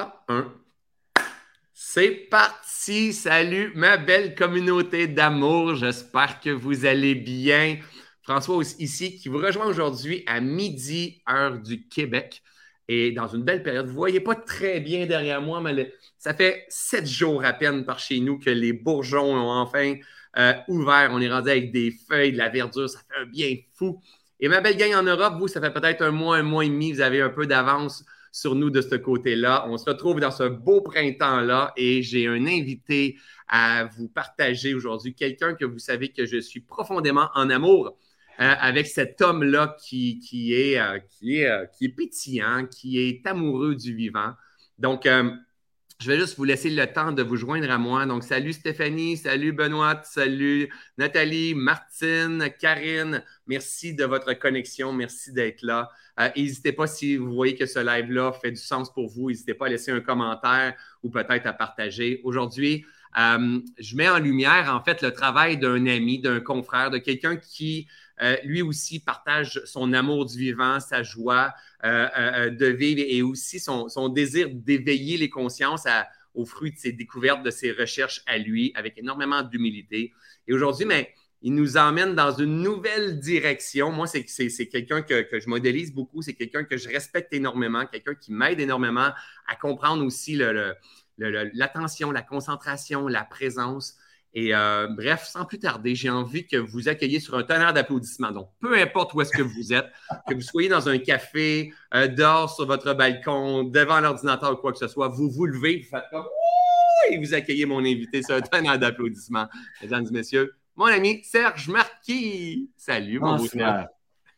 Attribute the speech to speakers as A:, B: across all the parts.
A: Ah, un. C'est parti. Salut, ma belle communauté d'amour. J'espère que vous allez bien. François ici qui vous rejoint aujourd'hui à midi, heure du Québec. Et dans une belle période, vous ne voyez pas très bien derrière moi, mais ça fait sept jours à peine par chez nous que les bourgeons ont enfin euh, ouvert. On est rendu avec des feuilles, de la verdure. Ça fait un bien fou. Et ma belle gang en Europe, vous, ça fait peut-être un mois, un mois et demi. Vous avez un peu d'avance sur nous de ce côté-là. On se retrouve dans ce beau printemps-là et j'ai un invité à vous partager aujourd'hui, quelqu'un que vous savez que je suis profondément en amour euh, avec cet homme-là qui, qui, est, euh, qui, est, euh, qui est pétillant, qui est amoureux du vivant. Donc, je vais juste vous laisser le temps de vous joindre à moi. Donc, salut Stéphanie, salut Benoît, salut Nathalie, Martine, Karine. Merci de votre connexion. Merci d'être là. Euh, n'hésitez pas si vous voyez que ce live-là fait du sens pour vous. N'hésitez pas à laisser un commentaire ou peut-être à partager. Aujourd'hui, euh, je mets en lumière, en fait, le travail d'un ami, d'un confrère, de quelqu'un qui, euh, lui aussi, partage son amour du vivant, sa joie de vivre et aussi son, désir d'éveiller les consciences aux fruits de ses découvertes, de ses recherches à lui, avec énormément d'humilité. Et aujourd'hui, mais il nous emmène dans une nouvelle direction. Moi, c'est quelqu'un que, je modélise beaucoup, c'est quelqu'un que je respecte énormément, quelqu'un qui m'aide énormément à comprendre aussi l'attention, la concentration, la présence. Et euh, bref, sans plus tarder, j'ai envie que vous accueilliez sur un tonnerre d'applaudissements. Donc, peu importe où est-ce que vous êtes, que vous soyez dans un café, euh, dehors sur votre balcon, devant l'ordinateur ou quoi que ce soit, vous vous levez, vous faites comme et vous accueillez mon invité sur un tonnerre d'applaudissements. Mesdames et messieurs, mon ami Serge Marquis. Salut, mon beau.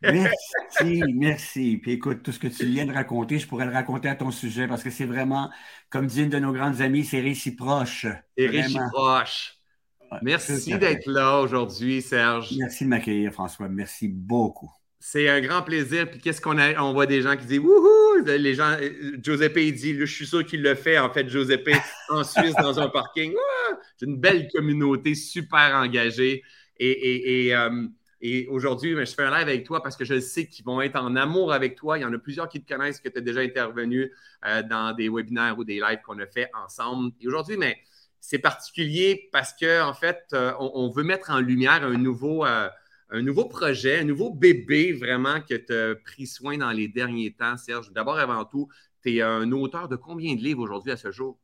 B: Merci, merci. Puis écoute, tout ce que tu viens de raconter, je pourrais le raconter à ton sujet parce que c'est vraiment, comme dit une de nos grandes amies, c'est réciproche.
A: C'est réciproche. Merci d'être là aujourd'hui, Serge.
B: Merci de m'accueillir, François. Merci beaucoup.
A: C'est un grand plaisir. Puis qu'est-ce qu'on a? On voit des gens qui disent Wouhou! Les gens, Giuseppe, il dit, je suis sûr qu'il le fait, en fait, Giuseppe, en Suisse, dans un parking. C'est une belle communauté super engagée. Et, euh, et, aujourd'hui, je fais un live avec toi parce que je sais qu'ils vont être en amour avec toi. Il y en a plusieurs qui te connaissent, que tu as déjà intervenu euh, dans des webinaires ou des lives qu'on a fait ensemble. Et aujourd'hui, mais c'est particulier parce qu'en en fait, euh, on, veut mettre en lumière un nouveau un nouveau projet, un nouveau bébé vraiment que tu as pris soin dans les derniers temps, Serge. D'abord, avant tout, tu es un auteur de combien de livres aujourd'hui à ce jour?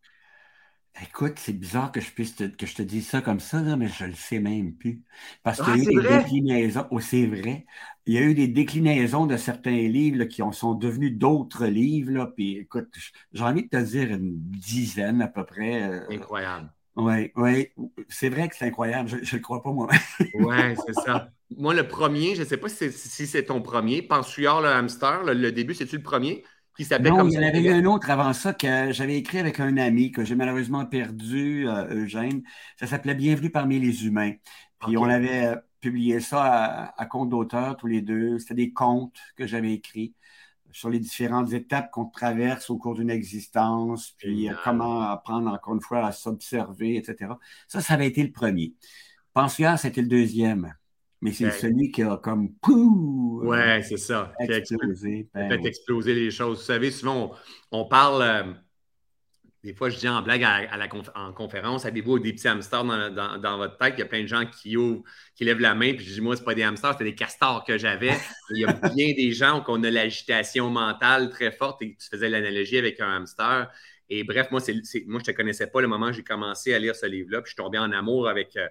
B: Écoute, c'est bizarre que je puisse que je te dise ça comme ça, mais je ne le sais même plus. Parce qu'il y a eu des déclinaisons. Oh, c'est vrai. Il y a eu des déclinaisons de certains livres qui ont, sont devenus d'autres livres. Là, puis écoute, j'ai envie de te dire une dizaine à peu près.
A: Euh, Incroyable.
B: Oui, oui. C'est vrai que c'est incroyable. Je ne le crois pas, moi.
A: oui, c'est ça. Moi, le premier, je ne sais pas si c'est ton premier, Pensuard le hamster, le, début, c'est-tu le premier?
B: Qui s'appelait il y en avait eu un autre avant ça que j'avais écrit avec un ami que j'ai malheureusement perdu, euh, Eugène. Ça s'appelait Bienvenue parmi les humains. Puis on avait euh, publié ça à, compte d'auteur tous les deux. C'était des contes que j'avais écrits sur les différentes étapes qu'on traverse au cours d'une existence, puis euh, comment apprendre encore une fois à s'observer, etc. Ça, ça avait été le premier. Pensuard, c'était le deuxième. Mais c'est celui qui a comme pouh,
A: Ouais, c'est ça. Explosé. Ben fait exploser les choses. Vous savez, souvent, on, parle. Euh, des fois, je dis en blague à, la en conférence, avez-vous des petits hamsters dans, votre tête? Il y a plein de gens qui ouvrent, qui lèvent la main, puis je dis, moi, ce pas des hamsters, c'est des castors que j'avais. Il y a bien des gens qui ont de l'agitation mentale très forte, et tu faisais l'analogie avec un hamster. Et bref, moi, c'est, moi je ne te connaissais pas le moment où j'ai commencé à lire ce livre-là, puis je suis tombé en amour avec. Euh,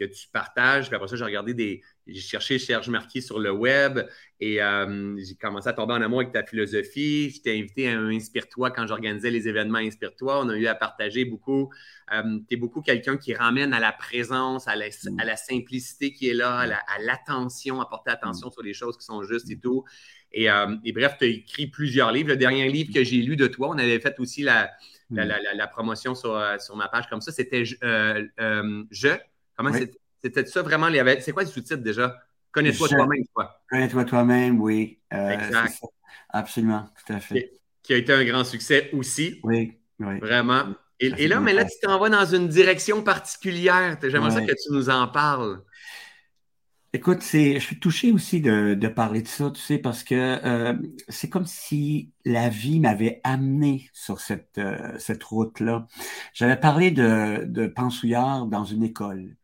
A: que tu partages. Puis après ça, j'ai regardé des. J'ai cherché Serge Marquis sur le web et euh, j'ai commencé à tomber en amour avec ta philosophie. Je t'ai invité à Inspire-toi quand j'organisais les événements Inspire-toi. On a eu à partager beaucoup. Euh, tu es beaucoup quelqu'un qui ramène à la présence, à la, simplicité qui est là, à l'attention, à, porter attention mm. sur les choses qui sont justes et tout. Et, euh, bref, tu as écrit plusieurs livres. Le dernier livre que j'ai lu de toi, on avait fait aussi la, la, mm. promotion sur, sur, ma page comme ça, c'était Je c'était ça vraiment? C'est quoi le sous-titre déjà? Connais-toi toi-même,
B: toi. Connais-toi toi-même, oui. Euh, exact. Absolument, tout à fait.
A: Qui a été un grand succès aussi.
B: Oui, oui.
A: Vraiment. Et, là, mais là, tu t'en vas dans une direction particulière. J'aimerais ça que tu nous en parles.
B: Écoute, je suis touché aussi de, de parler de ça, tu sais, parce que euh, c'est comme si la vie m'avait amené sur cette, euh, cette route-là. J'avais parlé de, de Pansouillard dans une école.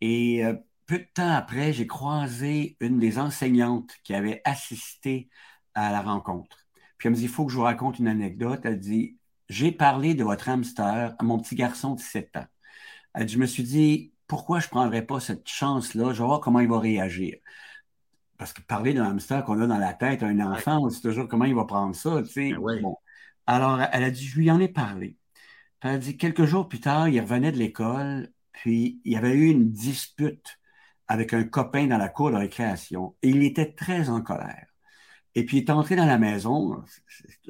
B: Et euh, peu de temps après, j'ai croisé une des enseignantes qui avait assisté à la rencontre. Puis elle me dit, il faut que je vous raconte une anecdote. Elle dit, j'ai parlé de votre hamster à mon petit garçon de 7 ans. Elle dit, je me suis dit, pourquoi je ne prendrais pas cette chance-là? Je vais voir comment il va réagir. Parce que parler d'un hamster qu'on a dans la tête un enfant, c'est toujours comment il va prendre ça. Tu sais.
A: Ben
B: bon. Alors, elle a dit, je lui en ai parlé. elle a dit, quelques jours plus tard, il revenait de l'école, puis il y avait eu une dispute avec un copain dans la cour de récréation, et il était très en colère. Et puis, il est entré dans la maison.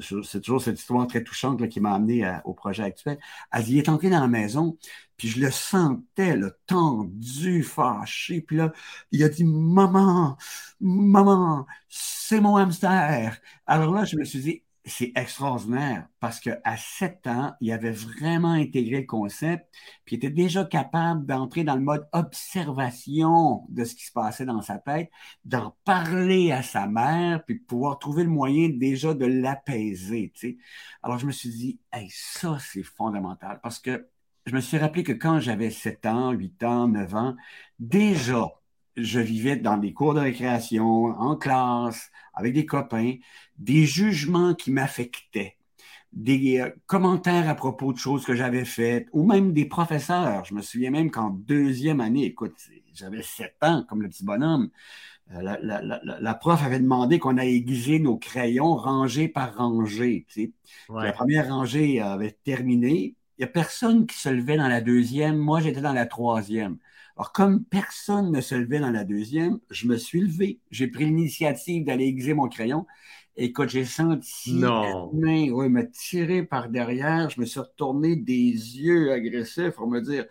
B: C'est toujours cette histoire très touchante qui m'a amené au projet actuel. Il est entré dans la maison, puis je le sentais, le tendu, fâché. Puis là, il a dit Maman, maman, c'est mon hamster. Alors là, je me suis dit c'est extraordinaire parce qu'à sept ans, il avait vraiment intégré le concept, puis il était déjà capable d'entrer dans le mode observation de ce qui se passait dans sa tête, d'en parler à sa mère, puis de pouvoir trouver le moyen déjà de l'apaiser. Alors je me suis dit, hey, ça c'est fondamental parce que je me suis rappelé que quand j'avais 7 ans, 8 ans, 9 ans, déjà, je vivais dans des cours de récréation, en classe, avec des copains, des jugements qui m'affectaient, des euh, commentaires à propos de choses que j'avais faites, ou même des professeurs. Je me souviens même qu'en deuxième année, écoute, j'avais sept ans comme le petit bonhomme, euh, la, prof avait demandé qu'on ait aiguisé nos crayons rangés par rangée. La première rangée avait terminé. Il n'y a personne qui se levait dans la deuxième. Moi, j'étais dans la troisième. Alors, comme personne ne se levait dans la deuxième, je me suis levé. J'ai pris l'initiative d'aller aiguiser mon crayon. Et quand j'ai senti
A: non.
B: main ouais, me tirer par derrière, je me suis retourné des yeux agressifs pour me dire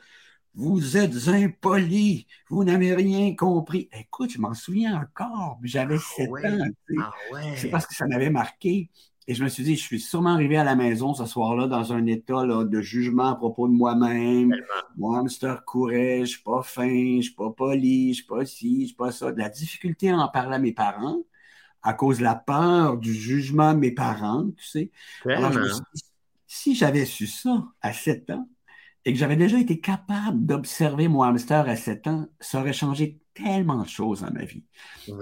B: Vous êtes impoli, vous n'avez rien compris. Écoute, je m'en souviens encore, j'avais ah sept ans. Ah C'est parce que ça m'avait marqué. Et je me suis dit, je suis sûrement arrivé à la maison ce soir-là dans un état de jugement à propos de moi-même. Mon hamster courait, je suis pas fin, je suis pas poli, je suis pas ci, je suis pas ça. De la difficulté à en parler à mes parents à cause de la peur du jugement de mes parents, tu sais. Alors, si j'avais su ça à 7 ans et que j'avais déjà été capable d'observer mon hamster à 7 ans, ça aurait changé tellement de choses dans ma vie.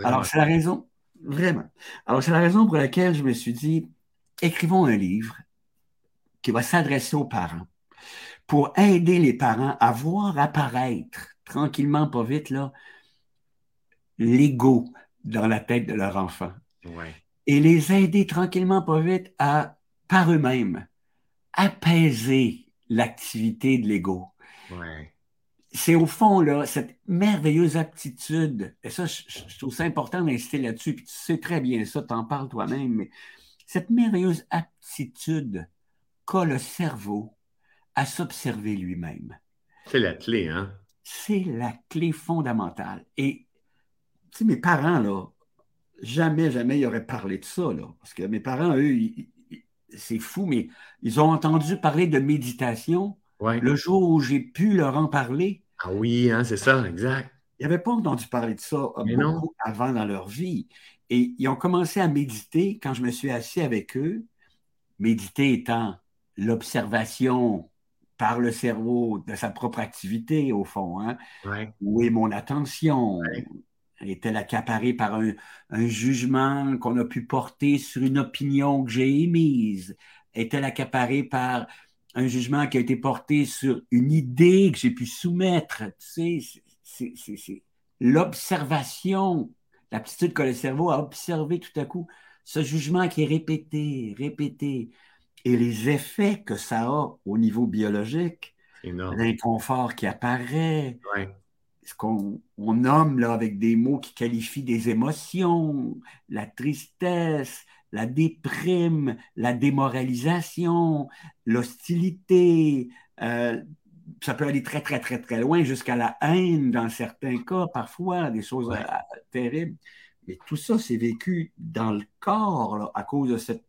B: Alors, c'est la raison, Vraiment. Alors, c'est la raison pour laquelle je me suis dit, écrivons un livre qui va s'adresser aux parents pour aider les parents à voir apparaître tranquillement, pas vite, là, l'ego dans la tête de leur enfant. Et les aider tranquillement, pas vite, à, par eux-mêmes, apaiser l'activité de l'ego.
A: Ouais
B: c'est au fond, là, cette merveilleuse aptitude, et ça, je, trouve ça important d'insister là-dessus, puis tu sais très bien ça, t'en parles toi-même, mais cette merveilleuse aptitude qu'a le cerveau à s'observer lui-même.
A: C'est la clé, hein?
B: C'est la clé fondamentale. Et, tu sais, mes parents, là, jamais, jamais ils auraient parlé de ça, là, parce que mes parents, eux, c'est fou, mais ils ont entendu parler de méditation le jour où j'ai pu leur en parler.
A: Ah oui, hein, c'est ça, exact.
B: Ils n'avaient pas entendu parler de ça euh, beaucoup avant dans leur vie. Et ils ont commencé à méditer quand je me suis assis avec eux. Méditer étant l'observation par le cerveau de sa propre activité, au fond. Hein? Où est mon attention? Est-elle accaparée par un, un jugement qu'on a pu porter sur une opinion que j'ai émise? Est-elle accaparée par un jugement qui a été porté sur une idée que j'ai pu soumettre? Tu sais, c'est l'observation, l'aptitude que le cerveau a observé tout à coup, ce jugement qui est répété, répété, et les effets que ça a au niveau biologique, l'inconfort qui apparaît, ce qu'on nomme là, avec des mots qui qualifient des émotions, la tristesse, la déprime, la démoralisation, l'hostilité. Euh, ça peut aller très, très, très, très loin jusqu'à la haine dans certains cas, parfois, des choses euh, terribles. Mais tout ça, c'est vécu dans le corps à cause de cette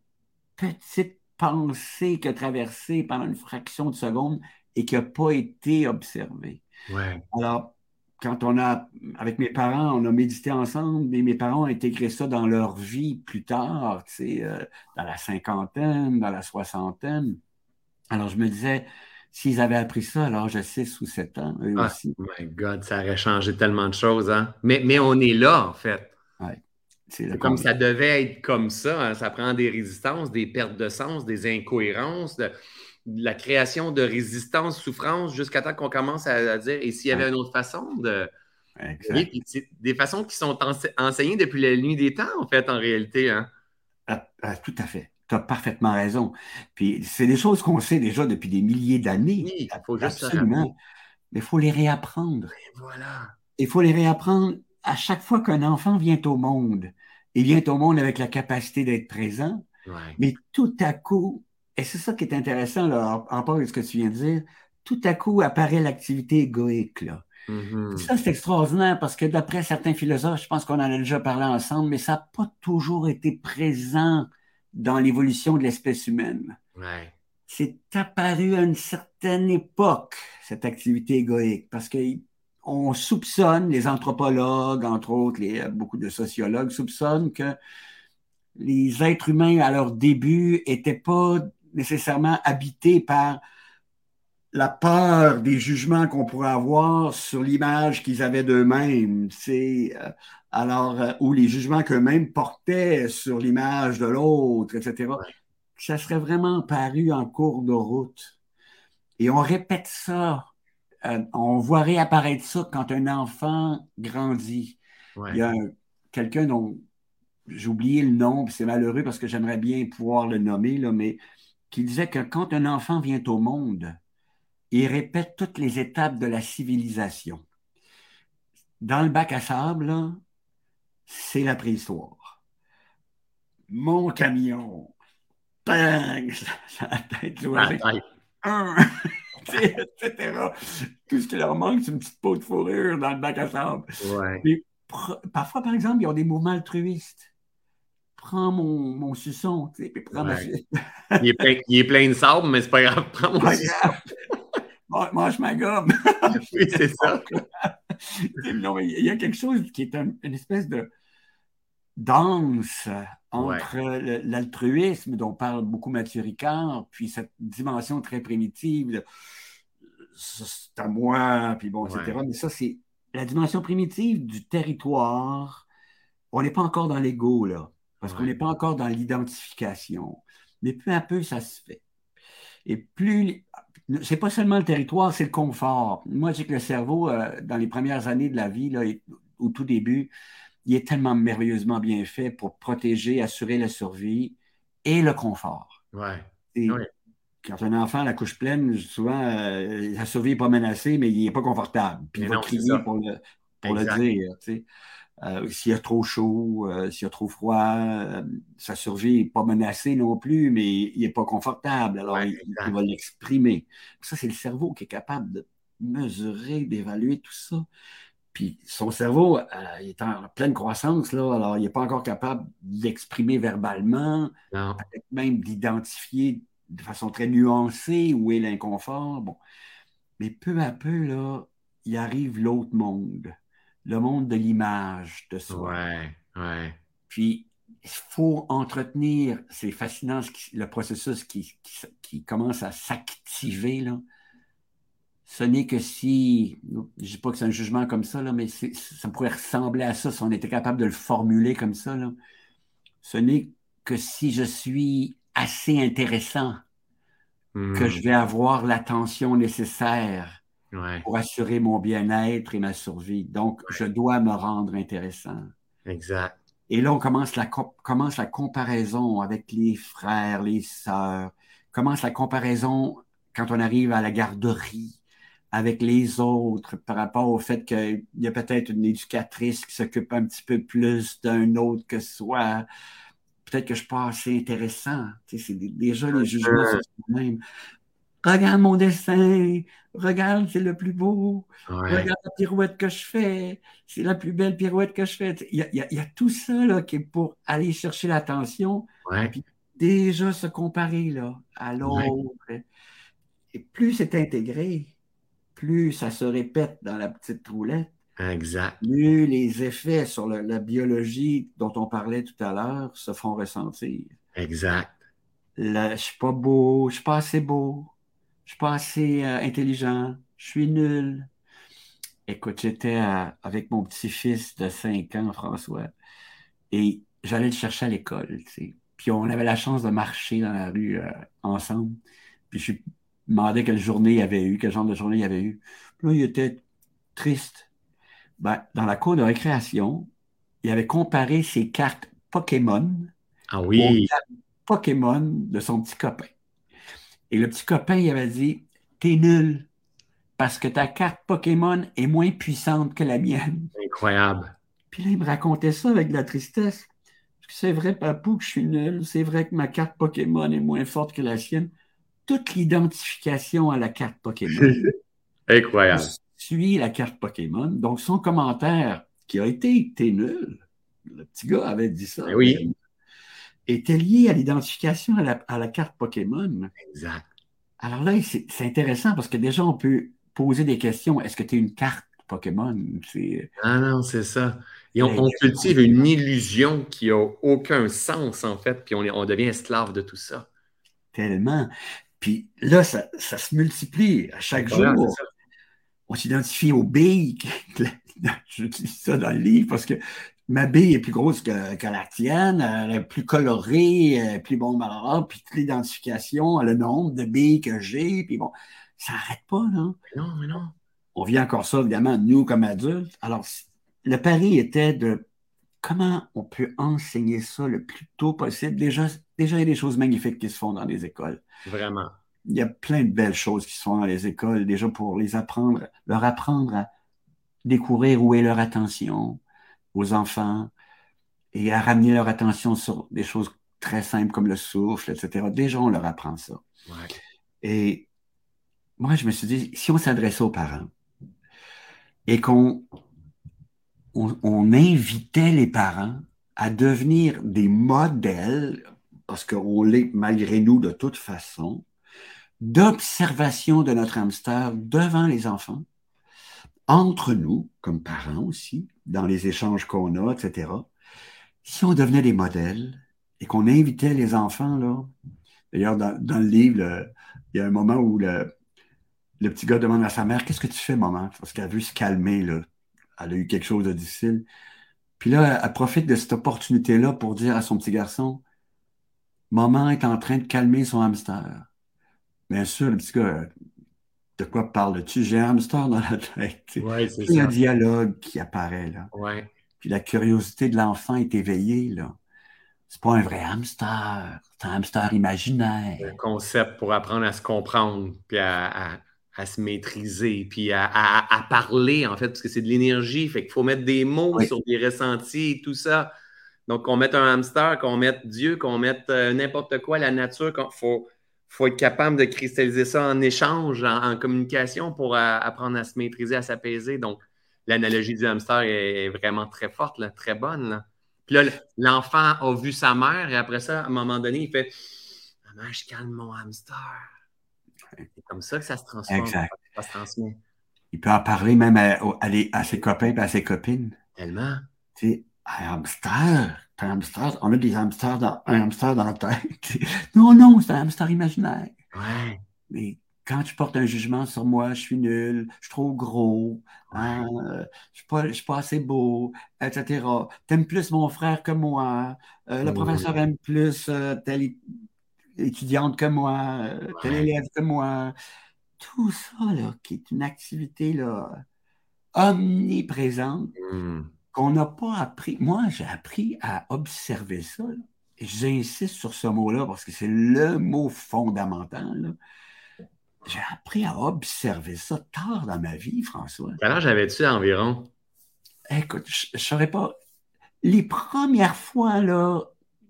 B: petite pensée qui a traversé pendant une fraction de seconde et qui n'a pas été observée. Alors, quand on a, avec mes parents, on a médité ensemble, mais mes parents ont intégré ça dans leur vie plus tard, tu sais, euh, dans la cinquantaine, dans la soixantaine. Alors, je me disais, s'ils avaient appris ça à l'âge de 6 ou 7 ans, eux
A: ah,
B: aussi.
A: My God, ça aurait changé tellement de choses, hein? Mais, mais on est là, en fait.
B: Ouais.
A: C'est comme ça devait être comme ça. Hein. Ça prend des résistances, des pertes de sens, des incohérences, de, la création de résistance, souffrance, jusqu'à temps qu'on commence à, dire et s'il y avait une autre façon de. des façons qui sont enseignées depuis la nuit des temps, en fait, en réalité. Hein?
B: Ah, ah, tout à fait. Tu as parfaitement raison. Puis c'est des choses qu'on sait déjà depuis des milliers d'années.
A: Oui, il faut juste
B: Absolument. Mais il faut les réapprendre.
A: Et voilà.
B: Il faut les réapprendre à chaque fois qu'un enfant vient au monde. Il vient au monde avec la capacité d'être présent. Mais tout à coup, et c'est ça qui est intéressant là, en rapport avec ce que tu viens de dire, tout à coup apparaît l'activité égoïque. Là.
A: Mm-hmm.
B: Ça, c'est extraordinaire parce que d'après certains philosophes, je pense qu'on en a déjà parlé ensemble, mais ça n'a pas toujours été présent dans l'évolution de l'espèce humaine. C'est apparu à une certaine époque, cette activité égoïque, parce qu'on soupçonne, les anthropologues, entre autres, les, beaucoup de sociologues soupçonnent que les êtres humains à leur début n'étaient pas nécessairement habités par la peur des jugements qu'on pourrait avoir sur l'image qu'ils avaient d'eux-mêmes. C'est euh, alors euh, ou les jugements qu'eux-mêmes portaient sur l'image de l'autre, etc. Ça serait vraiment paru en cours de route. Et on répète ça. Euh, on voit réapparaître ça quand un enfant grandit. Il y a quelqu'un dont j'ai oublié le nom, c'est malheureux parce que j'aimerais bien pouvoir le nommer, là, mais qui disait que quand un enfant vient au monde, il répète toutes les étapes de la civilisation. Dans le bac à sable, c'est la préhistoire. Mon camion, bang, la tête etc. Tout ce qui leur manque, c'est une petite peau de fourrure dans le bac à sable. parfois, par exemple, ils ont des mouvements altruistes prends mon, mon suçon, tu sais, puis prends ma
A: il, est plein, il est plein de sable, mais c'est pas grave, prends mon suçon.
B: Mange ma gomme.
A: oui, c'est ça.
B: non, il y a quelque chose qui est une espèce de danse entre l'altruisme dont parle beaucoup Mathieu Ricard, puis cette dimension très primitive de c'est à moi, puis bon, etc. Mais ça, c'est la dimension primitive du territoire. On n'est pas encore dans l'ego, là parce qu'on n'est pas encore dans l'identification. Mais peu à peu, ça se fait. Et plus, c'est pas seulement le territoire, c'est le confort. Moi, je dis que le cerveau, euh, dans les premières années de la vie, là, au tout début, il est tellement merveilleusement bien fait pour protéger, assurer la survie et le confort.
A: Ouais.
B: Quand un enfant a la couche pleine, souvent, euh, la survie n'est pas menacée, mais il n'est pas confortable. Puis il va crier pour le, pour le dire. Tu sais. Euh, s'il y a trop chaud, euh, s'il y a trop froid, euh, sa survie n'est pas menacée non plus, mais il n'est pas confortable. Alors, il, va l'exprimer. Ça, c'est le cerveau qui est capable de mesurer, d'évaluer tout ça. Puis son cerveau, il est en pleine croissance, là, alors il n'est pas encore capable d'exprimer verbalement, peut-être même d'identifier de façon très nuancée où est l'inconfort. Bon. Mais peu à peu, là, il arrive l'autre monde le monde de l'image de soi.
A: Ouais, ouais.
B: Puis, il faut entretenir, c'est fascinant le processus qui, qui, commence à s'activer. Là. Ce n'est que si, je ne dis pas que c'est un jugement comme ça, là, mais ça pourrait ressembler à ça si on était capable de le formuler comme ça. Là. Ce n'est que si je suis assez intéressant que
A: hmm.
B: je vais avoir l'attention nécessaire
A: pour
B: assurer mon bien-être et ma survie. Donc, je dois me rendre intéressant.
A: Exact.
B: Et là, on commence la, commence la comparaison avec les frères, les sœurs, commence la comparaison quand on arrive à la garderie avec les autres par rapport au fait qu'il y a peut-être une éducatrice qui s'occupe un petit peu plus d'un autre que soi. Peut-être que je suis pas assez intéressant. c'est déjà les jugements sur soi-même regarde mon dessin, regarde, c'est le plus beau, regarde la pirouette que je fais, c'est la plus belle pirouette que je fais. Il y a, tout ça là, qui est pour aller chercher l'attention,
A: puis
B: déjà se comparer là, à l'autre. Et plus c'est intégré, plus ça se répète dans la petite roulette,
A: Exact.
B: Plus les effets sur la biologie dont on parlait tout à l'heure se font ressentir.
A: Exact.
B: Je je suis pas beau, je suis pas assez beau, je suis pas assez euh, intelligent, je suis nul. Écoute, j'étais avec mon petit-fils de 5 ans, François, et j'allais le chercher à l'école, Puis on avait la chance de marcher dans la rue euh, ensemble. Puis je demandais quelle journée il avait eu, quel genre de journée il avait eu. Puis là, il était triste. Ben, dans la cour de récréation, il avait comparé ses cartes Pokémon
A: ah oui.
B: Pokémon de son petit copain. Et le petit copain, il avait dit T'es nul parce que ta carte Pokémon est moins puissante que la mienne.
A: Incroyable.
B: Puis là, il me racontait ça avec de la tristesse. C'est vrai, papou, que je suis nul. C'est vrai que ma carte Pokémon est moins forte que la sienne. Toute l'identification à la carte Pokémon.
A: Incroyable.
B: Suit la carte Pokémon. Donc, son commentaire, qui a été T'es nul, le petit gars avait dit ça.
A: Ben oui.
B: Était lié à l'identification à la, à la carte Pokémon.
A: Exact.
B: Alors là, c'est intéressant parce que déjà, on peut poser des questions. Est-ce que tu es une carte Pokémon?
A: Ah non, c'est ça. Et on, cultive une illusion qui n'a aucun sens, en fait, puis on, on, devient esclave de tout ça.
B: Tellement. Puis là, ça, se multiplie à chaque jour. On s'identifie aux billes. Je dis ça dans le livre parce que ma bille est plus grosse que, la tienne, elle est plus colorée, plus bon, puis toute l'identification, le nombre de billes que j'ai, puis bon, ça n'arrête pas, là.
A: non, mais non.
B: On vit encore ça, évidemment, nous, comme adultes. Alors, le pari était de comment on peut enseigner ça le plus tôt possible. Déjà, déjà, il y a des choses magnifiques qui se font dans les écoles.
A: Vraiment.
B: Il y a plein de belles choses qui se font dans les écoles, déjà pour les apprendre, leur apprendre à découvrir où est leur attention aux enfants et à ramener leur attention sur des choses très simples comme le souffle, etc. Déjà, on leur apprend ça. Et moi, je me suis dit, si on s'adressait aux parents et qu'on on, invitait les parents à devenir des modèles, parce qu'on l'est malgré nous de toute façon, d'observation de notre hamster devant les enfants, entre nous, comme parents aussi, dans les échanges qu'on a, etc. Si on devenait des modèles et qu'on invitait les enfants, là, d'ailleurs, dans, le livre, il y a un moment où le, petit gars demande à sa mère Qu'est-ce que tu fais, maman Parce qu'elle veut se calmer, là. Elle a eu quelque chose de difficile. Puis là, elle profite de cette opportunité-là pour dire à son petit garçon Maman est en train de calmer son hamster. Bien sûr, le petit gars, de quoi parles-tu? J'ai un hamster dans la tête.
A: Ouais, c'est
B: un dialogue qui apparaît, là.
A: Ouais.
B: Puis la curiosité de l'enfant est éveillée, là. C'est pas un vrai hamster, c'est un hamster imaginaire.
A: Un concept pour apprendre à se comprendre, puis à à se maîtriser, puis à, parler, en fait, parce que c'est de l'énergie. Fait qu'il faut mettre des mots sur des ressentis et tout ça. Donc, qu'on mette un hamster, qu'on mette Dieu, qu'on mette euh, n'importe quoi, la nature, il faut, faut être capable de cristalliser ça en échange, en, communication pour apprendre à se maîtriser, à s'apaiser. Donc, l'analogie du hamster est, vraiment très forte, très bonne. Puis là, l'enfant a vu sa mère et après ça, à un moment donné, il fait Maman, je calme mon hamster. C'est comme ça que ça se transforme.
B: Exact.
A: Ça se transmet.
B: Il peut en parler même à, à, ses copains et à ses copines.
A: Tellement.
B: Tu sais, un hamster, un hamster, on a des hamsters dans, un hamster dans la tête. non, non, c'est un hamster imaginaire.
A: Ouais.
B: Mais quand tu portes un jugement sur moi, je suis nul, je suis trop gros, hein, je ne suis, pas assez beau, etc. T'aimes plus mon frère que moi, euh, le professeur aime plus euh, tel, étudiante que moi, tel élève que moi. Tout ça, là, qui est une activité là, omniprésente
A: hmm.
B: Qu'on n'a pas appris. Moi, j'ai appris à observer ça. J'insiste sur ce mot-là parce que c'est le mot fondamental. J'ai appris à observer ça tard dans ma vie, François.
A: Quel âge avais-tu environ?
B: Écoute, je ne saurais pas. Les premières fois, là,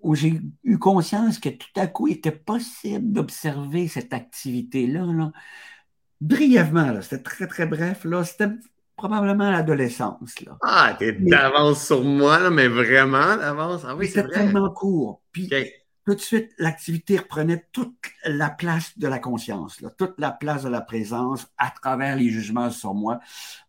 B: où j'ai eu conscience que tout à coup, il était possible d'observer cette activité-là. Brièvement, c'était très, très bref. Là, c'était probablement l'adolescence.
A: Ah, t'es d'avance sur moi, mais vraiment d'avance. Ah oui, c'est
B: tellement court. Puis, tout de suite, l'activité reprenait toute la place de la conscience, toute la place de la présence à travers les jugements sur moi.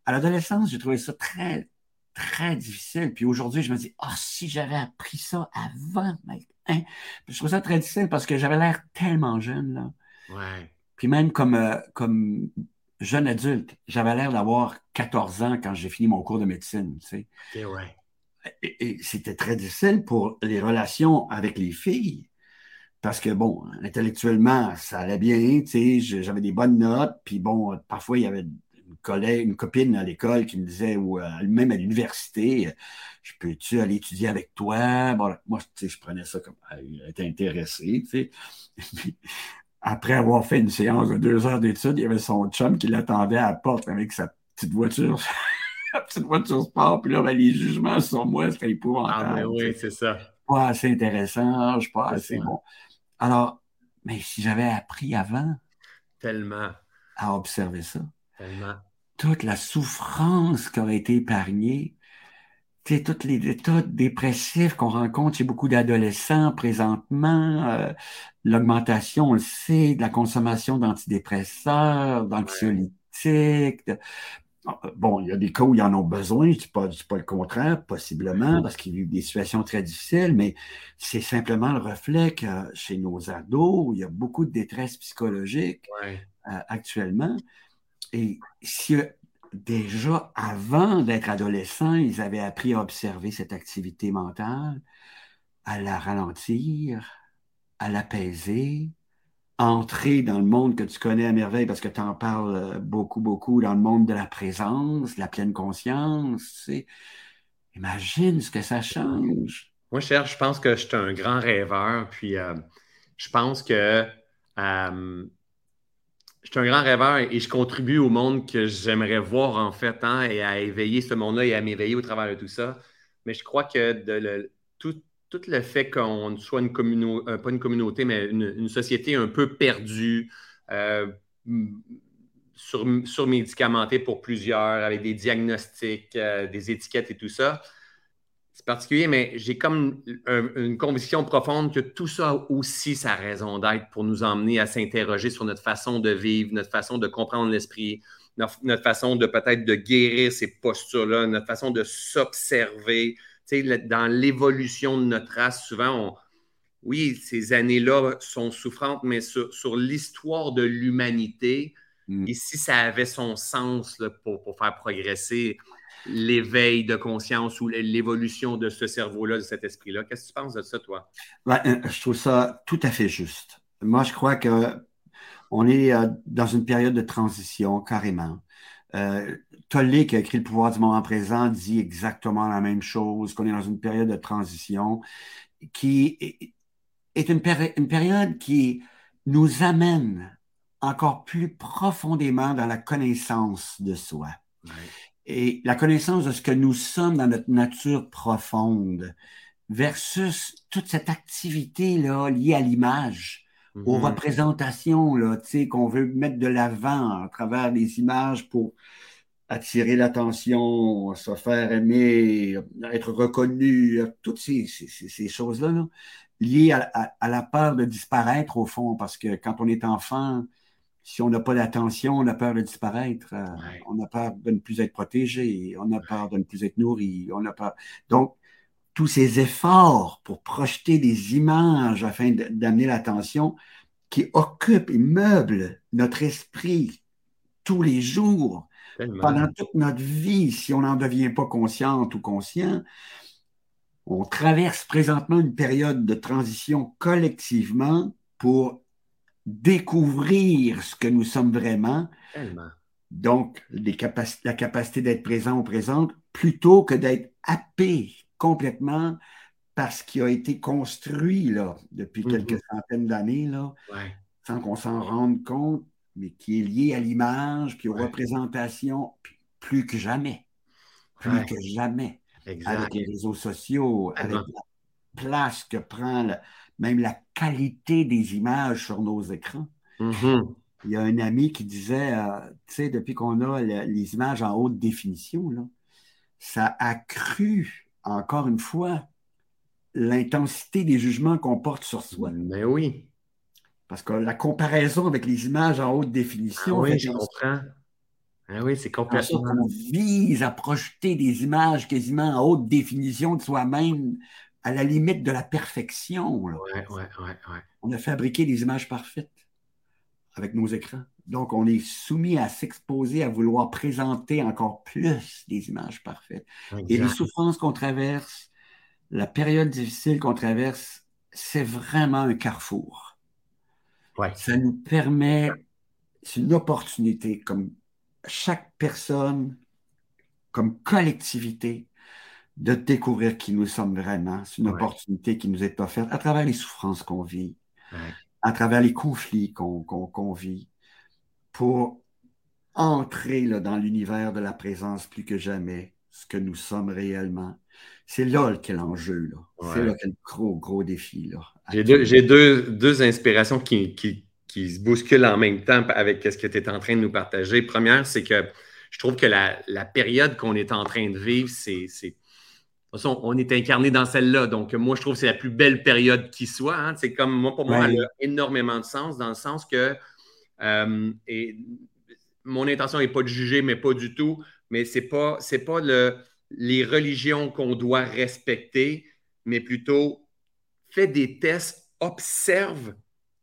B: À l'adolescence, j'ai trouvé ça très, très difficile. Puis aujourd'hui, je me dis, ah, si j'avais appris ça avant, mec, hein? je trouve ça très difficile parce que j'avais l'air tellement jeune, là.
A: Ouais.
B: Puis même comme, euh, comme jeune adulte, j'avais l'air d'avoir 14 ans quand j'ai fini mon cours de médecine, tu sais.
A: ouais.
B: Et, c'était très difficile pour les relations avec les filles. Parce que, bon, intellectuellement, ça allait bien, tu sais, j'avais des bonnes notes, puis bon, parfois, il y avait une collègue, une copine à l'école qui me disait, ou euh, même à l'université, je peux-tu aller étudier avec toi? Bon, moi, tu sais, je prenais ça comme, elle était intéressée, tu sais. Après avoir fait une séance de deux heures d'études, il y avait son chum qui l'attendait à la porte avec sa petite voiture la petite voiture sport, puis là, ben, les jugements sur moi, c'est épouvantable.
A: Ah, mais oui, c'est ça.
B: Pas assez intéressant, je suis pas assez bon. Alors, mais si j'avais appris avant.
A: Tellement.
B: À observer ça.
A: Tellement.
B: Toute la souffrance qui aurait été épargnée, tu sais, tous les états dépressifs qu'on rencontre chez beaucoup d'adolescents présentement, euh, l'augmentation, on le sait, de la consommation d'antidépresseurs, d'anxiolytiques, Bon, il y a des cas où ils en ont besoin, je ne dis pas, pas, le contraire, possiblement, parce qu'ils vivent des situations très difficiles, mais c'est simplement le reflet que chez nos ados, il y a beaucoup de détresse psychologique euh, actuellement. Et si déjà avant d'être adolescents, ils avaient appris à observer cette activité mentale, à la ralentir, à l'apaiser, entrer dans le monde que tu connais à merveille parce que tu en parles euh, beaucoup, beaucoup dans le monde de la présence, de la pleine conscience. Imagine ce que ça change.
A: Moi, cher, je pense que je suis un grand rêveur. Puis euh, je pense que euh, je suis un grand rêveur et je contribue au monde que j'aimerais voir en fait, hein, et à éveiller ce monde-là et à m'éveiller au travers de tout ça. Mais je crois que tout le fait qu'on soit une communauté, euh, pas une communauté, mais une, société un peu perdue, euh, sur, surmédicamentée pour plusieurs, avec des diagnostics, euh, des étiquettes et tout ça. C'est particulier, mais j'ai comme une conviction profonde que tout ça a aussi sa raison d'être pour nous emmener à s'interroger sur notre façon de vivre, notre façon de comprendre l'esprit, notre, notre façon de peut-être de guérir ces postures-là, notre façon de s'observer, dans l'évolution de notre race, souvent, oui, ces années-là sont souffrantes, mais sur, l'histoire de l'humanité, mm. et si ça avait son sens pour, faire progresser l'éveil de conscience ou l'évolution de ce cerveau-là, de cet esprit-là. Qu'est-ce que tu penses de ça, toi?
B: Euh, je trouve ça tout à fait juste. Moi, je crois qu'on est euh, dans une période de transition, carrément. Euh, Tollé, qui a écrit Le pouvoir du moment présent, dit exactement la même chose, qu'on est dans une période de transition qui est une, période qui nous amène encore plus profondément dans la connaissance de soi. Et la connaissance de ce que nous sommes dans notre nature profonde versus toute cette activité-là liée à l'image aux mm-hmm. représentations là, qu'on veut mettre de l'avant à travers les images pour attirer l'attention, se faire aimer, être reconnu, toutes ces, choses-là liées à, la peur de disparaître au fond, parce que quand on est enfant, si on n'a pas d'attention, on a peur de disparaître, euh, on a peur de ne plus être protégé, on a peur de ne plus être nourri, on a peur. Donc, tous ces efforts pour projeter des images afin d'amener l'attention qui occupent et meublent notre esprit tous les jours, pendant toute notre vie, si on n'en devient pas consciente ou conscient, on traverse présentement une période de transition collectivement pour découvrir ce que nous sommes vraiment. Donc, la capacité d'être présent ou présente, plutôt que d'être happé complètement par ce qui a été construit là, depuis mm-hmm. quelques centaines d'années, là, sans qu'on s'en rende compte, mais qui est lié à l'image, puis aux représentations, plus que jamais. Plus que jamais. Avec les réseaux sociaux, avec la place que prend même la qualité des images sur nos écrans.
A: Mm-hmm.
B: Il y a un ami qui disait, euh, tu sais, depuis qu'on a les images en haute définition, là, ça a cru encore une fois, l'intensité des jugements qu'on porte sur soi.
A: Mais oui.
B: Parce que la comparaison avec les images en haute définition.
A: Ah oui, je comprends. Ah oui, c'est complètement.
B: On vise à projeter des images quasiment en haute définition de soi-même, à la limite de la perfection. On a fabriqué des images parfaites avec nos écrans. Donc, on est soumis à s'exposer, à vouloir présenter encore plus des images parfaites. Et les souffrances qu'on traverse, la période difficile qu'on traverse, c'est vraiment un carrefour. Ça nous permet, c'est une opportunité, comme chaque personne, comme collectivité, de découvrir qui nous sommes vraiment. C'est une opportunité qui nous est offerte à travers les souffrances qu'on vit, à travers les conflits qu'on vit, pour entrer là, dans l'univers de la présence plus que jamais, ce que nous sommes réellement. C'est là qu'est l'enjeu. C'est là qu'est le gros, gros défi.
A: J'ai deux, deux, inspirations qui, qui, qui, se bousculent en même temps avec ce que tu es en train de nous partager. Première, c'est que je trouve que la, la période qu'on est en train de vivre, c'est on est incarné dans celle-là. Donc, moi, je trouve que c'est la plus belle période qui soit. Hein. C'est comme, moi, pour moi, elle a énormément de sens dans le sens que euh, et mon intention n'est pas de juger, mais pas du tout. Mais ce n'est pas, pas le, les religions qu'on doit respecter, mais plutôt fais des tests, observe,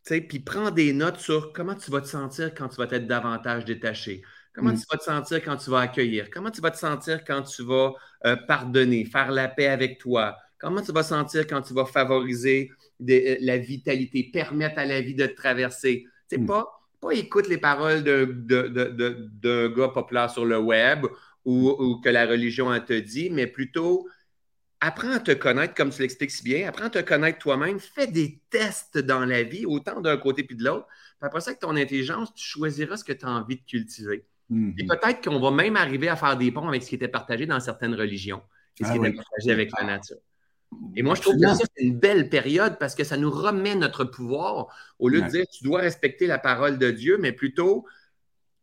A: puis prends des notes sur comment tu vas te sentir quand tu vas être davantage détaché. Comment mm. tu vas te sentir quand tu vas accueillir? Comment tu vas te sentir quand tu vas euh, pardonner, faire la paix avec toi? Comment tu vas te sentir quand tu vas favoriser euh, la vitalité, permettre à la vie de te traverser? C'est mm. pas, pas écoute les paroles d'un gars populaire sur le web ou, que la religion te dit, mais plutôt apprends à te connaître comme tu l'expliques si bien, apprends à te connaître toi-même, fais des tests dans la vie, autant d'un côté puis de l'autre. Puis après ça, avec ton intelligence, tu choisiras ce que tu as envie de cultiver. Mm-hmm. Et peut-être qu'on va même arriver à faire des ponts avec ce qui était partagé dans certaines religions et ce ah qui était partagé avec la nature. Et moi, je trouve que ça, c'est une belle période parce que ça nous remet notre pouvoir au lieu de dire tu dois respecter la parole de Dieu, mais plutôt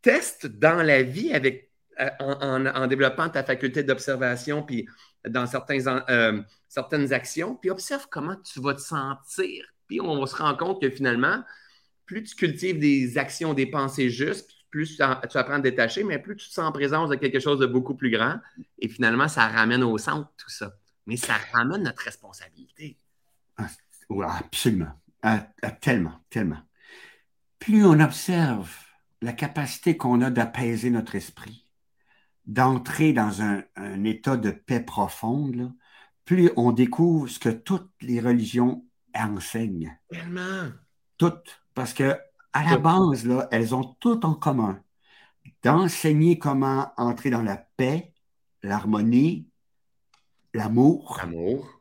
A: teste dans la vie avec, euh, en, développant ta faculté d'observation, puis dans certains, euh, certaines actions, puis observe comment tu vas te sentir. Puis on se rendre compte que finalement, plus tu cultives des actions, des pensées justes, plus tu, apprends à te détacher, mais plus tu te sens en présence de quelque chose de beaucoup plus grand. Et finalement, ça ramène au centre tout ça. Mais ça ramène notre responsabilité.
B: Ah, absolument. Ah, ah, tellement, tellement. Plus on observe la capacité qu'on a d'apaiser notre esprit, d'entrer dans un, état de paix profonde, plus on découvre ce que toutes les religions enseignent.
A: Tellement.
B: Toutes. Parce que à la base, là, elles ont tout en commun d'enseigner comment entrer dans la paix, l'harmonie, l'amour.
A: L'amour.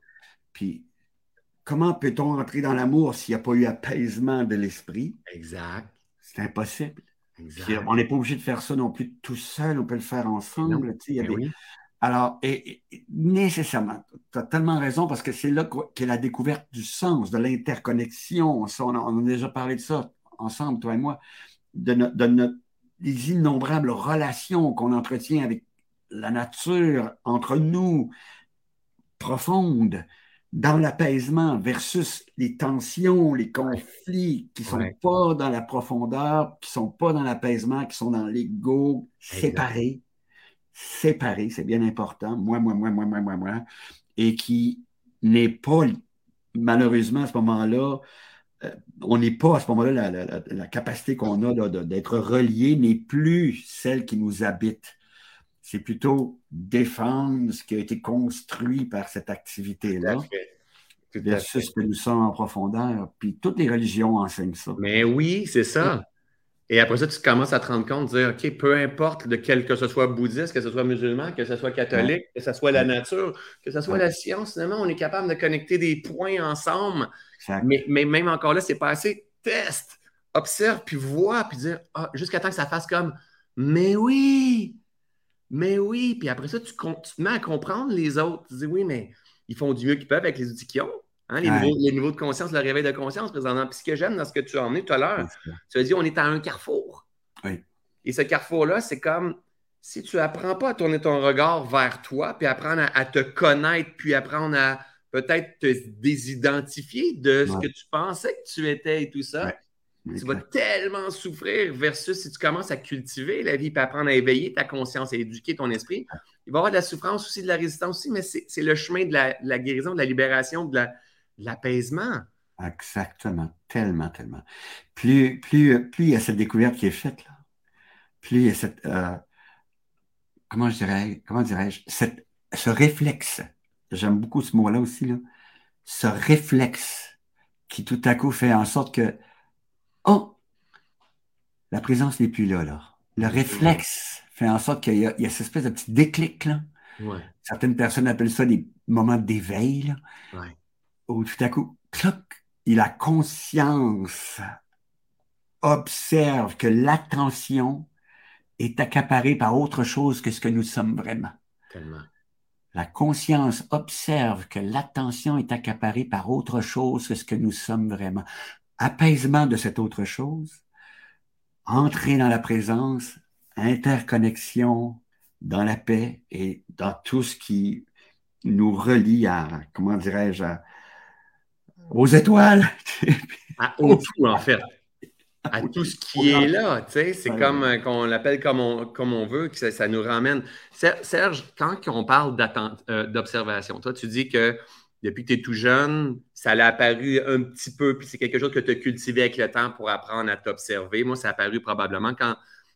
B: Puis, comment peut-on entrer dans l'amour s'il n'y a pas eu apaisement de l'esprit?
A: Exact.
B: C'est impossible. on n'est pas obligé de faire ça non plus tout seul, on peut le faire ensemble. Ben Alors, et, nécessairement, tu as tellement raison parce que c'est là qu'est la découverte du sens, de l'interconnexion. On, on, a déjà parlé de ça ensemble, toi et moi, de, des innombrables relations qu'on entretient avec la nature, entre nous, profondes, dans l'apaisement versus les tensions, les conflits qui ne sont pas dans la profondeur, qui ne sont pas dans l'apaisement, qui sont dans l'ego, séparés. Séparés, c'est bien important. Moi, moi, moi, moi, moi, moi, moi. Et qui n'est pas, malheureusement, à ce moment-là, on n'est pas à ce moment-là, la, capacité qu'on a d'être relié n'est plus celle qui nous habite. C'est plutôt défendre ce qui a été construit par cette activité-là versus ce que nous sommes en profondeur. Puis toutes les religions enseignent ça.
A: Mais oui, c'est ça. Et après ça, tu commences à te rendre compte, de dire, OK, peu importe de quel que ce soit bouddhiste, que ce soit musulman, que ce soit catholique, que ce soit la nature, que ce soit la science, finalement, on est capable de connecter des points ensemble. Mais, même encore là, c'est pas assez. Teste, observe, puis vois, puis dire, ah, jusqu'à temps que ça fasse comme, mais oui, mais oui. Puis après ça, tu, te mets à comprendre les autres. Tu dis, oui, mais ils font du mieux qu'ils peuvent avec les outils qu'ils ont. Hein, les, niveaux, de conscience, le réveil de conscience présentement. Puis ce que j'aime dans ce que tu as emmené tout à l'heure, tu as dit on est à un carrefour. Et ce carrefour-là, c'est comme si tu apprends pas à tourner ton regard vers toi, puis apprendre à, te connaître, puis apprendre à peut-être te désidentifier de ce que tu pensais que tu étais et tout ça. Tu vas tellement souffrir versus si tu commences à cultiver la vie et apprendre à éveiller ta conscience et éduquer ton esprit. Il va y avoir de la souffrance aussi, de la résistance aussi, mais c'est le chemin de la, guérison, de la libération, de l'apaisement.
B: Exactement. Tellement, tellement. Plus, plus, plus il y a cette découverte qui est faite, là, plus il y a cette. Euh, comment je dirais, comment dirais-je, ce réflexe. J'aime beaucoup ce mot-là aussi, là. Ce réflexe qui tout à coup fait en sorte que Oh! La présence n'est plus là, là. Le réflexe fait en sorte qu'il y, a cette espèce de petit déclic, là. Certaines personnes appellent ça des moments d'éveil, Où tout à coup, cloc, il a conscience, observe que l'attention est accaparée par autre chose que ce que nous sommes vraiment. La conscience observe que l'attention est accaparée par autre chose que ce que nous sommes vraiment apaisement de cette autre chose, entrer dans la présence, interconnexion dans la paix et dans tout ce qui nous relie à, comment dirais-je, aux étoiles.
A: au tout, en fait. À tout ce qui est là, tu sais, c'est comme euh, qu'on l'appelle comme on, comme on veut, que ça, nous ramène. Serge, quand on parle euh, d'observation, toi, tu dis que depuis que tu es tout jeune, ça l'a apparu un petit peu, puis c'est quelque chose que tu as cultivé avec le temps pour apprendre à t'observer. Moi, ça a apparu probablement quand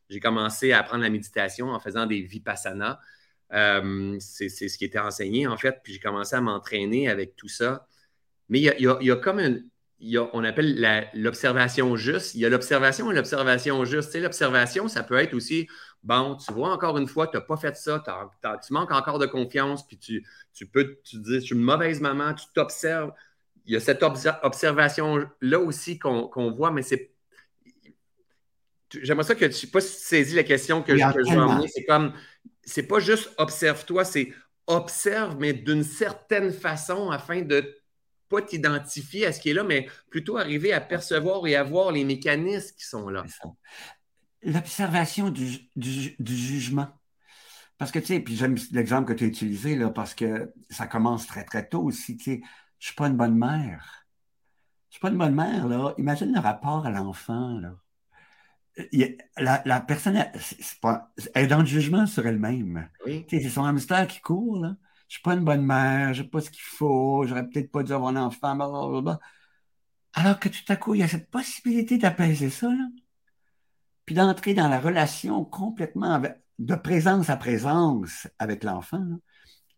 A: j'ai commencé à apprendre la méditation en faisant des vipassana. Euh, c'est ce qui était enseigné, en fait, puis j'ai commencé à m'entraîner avec tout ça. Mais il y a, comme un, on appelle l'observation juste. Il y a l'observation et l'observation juste. l'observation, ça peut être aussi, bon, tu vois, encore une fois, tu n'as pas fait ça, tu manques encore de confiance, puis tu, tu peux te dire, je suis une mauvaise maman, tu t'observes. Il y a cette observation-là aussi qu'on voit, mais c'est. J'aimerais ça que tu ne sais pas saisi la question que, je, veux emmener. C'est comme, c'est pas juste observe-toi, c'est observe, mais d'une certaine façon afin de pas t'identifier à ce qui est là, mais plutôt arriver à percevoir et à voir les mécanismes qui sont là.
B: L'observation du, jugement. Parce que, tu sais, puis j'aime l'exemple que tu as utilisé, là, parce que ça commence très, très tôt aussi, tu sais. Je suis pas une bonne mère. Je suis pas une bonne mère, là. Imagine le rapport à l'enfant, là. la, personne, elle est dans le jugement sur elle-même. Oui. C'est son hamster qui court, là je suis pas une bonne mère, je n'ai pas ce qu'il faut, j'aurais peut-être pas dû avoir un enfant, blablabla. Alors que tout à coup, il y a cette possibilité d'apaiser ça, puis d'entrer dans la relation complètement de présence à présence avec l'enfant.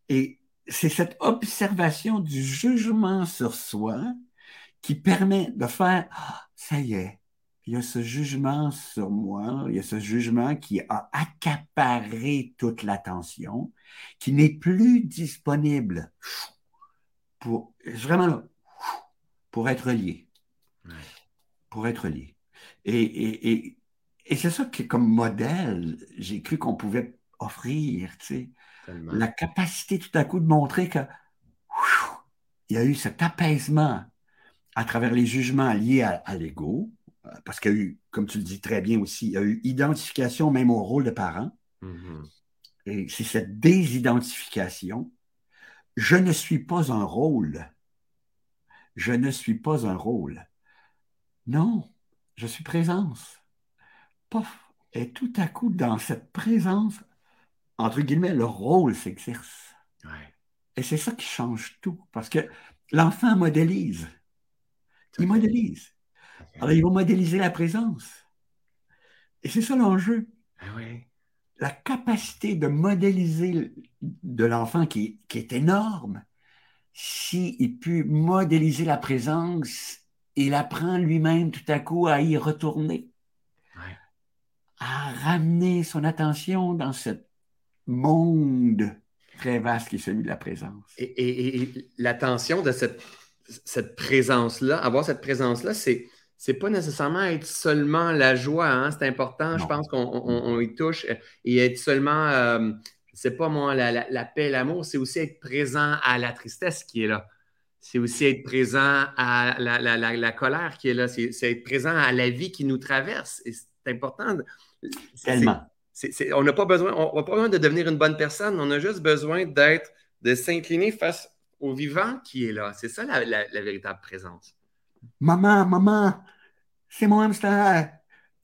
B: Et c'est cette observation du jugement sur soi qui permet de faire ah, ça y est, il y a ce jugement sur moi, il y a ce jugement qui a accaparé toute l'attention, qui n'est plus disponible pour vraiment pour être lié. Pour être lié. Et, c'est ça que, comme modèle, j'ai cru qu'on pouvait offrir, tu sais, la capacité tout à coup de montrer que il y a eu cet apaisement à travers les jugements liés à l'ego, parce qu'il y a eu, comme tu le dis très bien aussi, il y a eu identification même au rôle de parent. Mm-hmm. Et c'est cette désidentification. Je ne suis pas un rôle. Je ne suis pas un rôle. Non, je suis présence. Pof. Et tout à coup, dans cette présence, entre guillemets, le rôle s'exerce. Et c'est ça qui change tout. Parce que l'enfant modélise. Il modélise. Alors, ils vont modéliser la présence. Et c'est ça l'enjeu.
A: Ah
B: la capacité de modéliser de l'enfant qui, est énorme. S'il peut modéliser la présence, il apprend lui-même tout à coup à y retourner, à ramener son attention dans ce monde très vaste qui est celui de la présence.
A: Et, l'attention de cette, cette présence-là, avoir cette présence-là, c'est c'est pas nécessairement être seulement la joie. Hein? C'est important, je pense qu'on y touche. Et être seulement, euh, sais pas moi, la, paix, l'amour, c'est aussi être présent à la tristesse qui est là. C'est aussi être présent à la, colère qui est là. C'est être présent à la vie qui nous traverse. Et c'est important.
B: Tellement.
A: on n'a pas besoin, on, pas besoin de devenir une bonne personne. On a juste besoin d'être, de s'incliner face au vivant qui est là. C'est ça la, véritable présence.
B: Maman, maman, c'est mon hamster.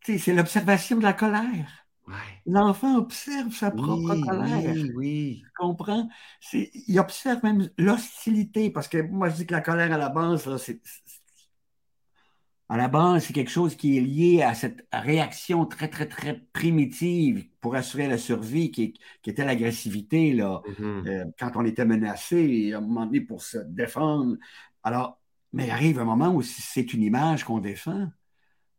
B: C'est l'observation de la colère. L'enfant observe sa propre colère.
A: Oui, oui.
B: Tu comprends? Il observe même l'hostilité, parce que moi, je dis que la colère à la base, c'est. À la base, c'est quelque chose qui est lié à cette réaction très, très, très primitive pour assurer la survie, qui, était l'agressivité, là, mm-hmm. euh, quand on était menacé, à un moment donné, pour se défendre. Alors, mais il arrive un moment où c'est une image qu'on défend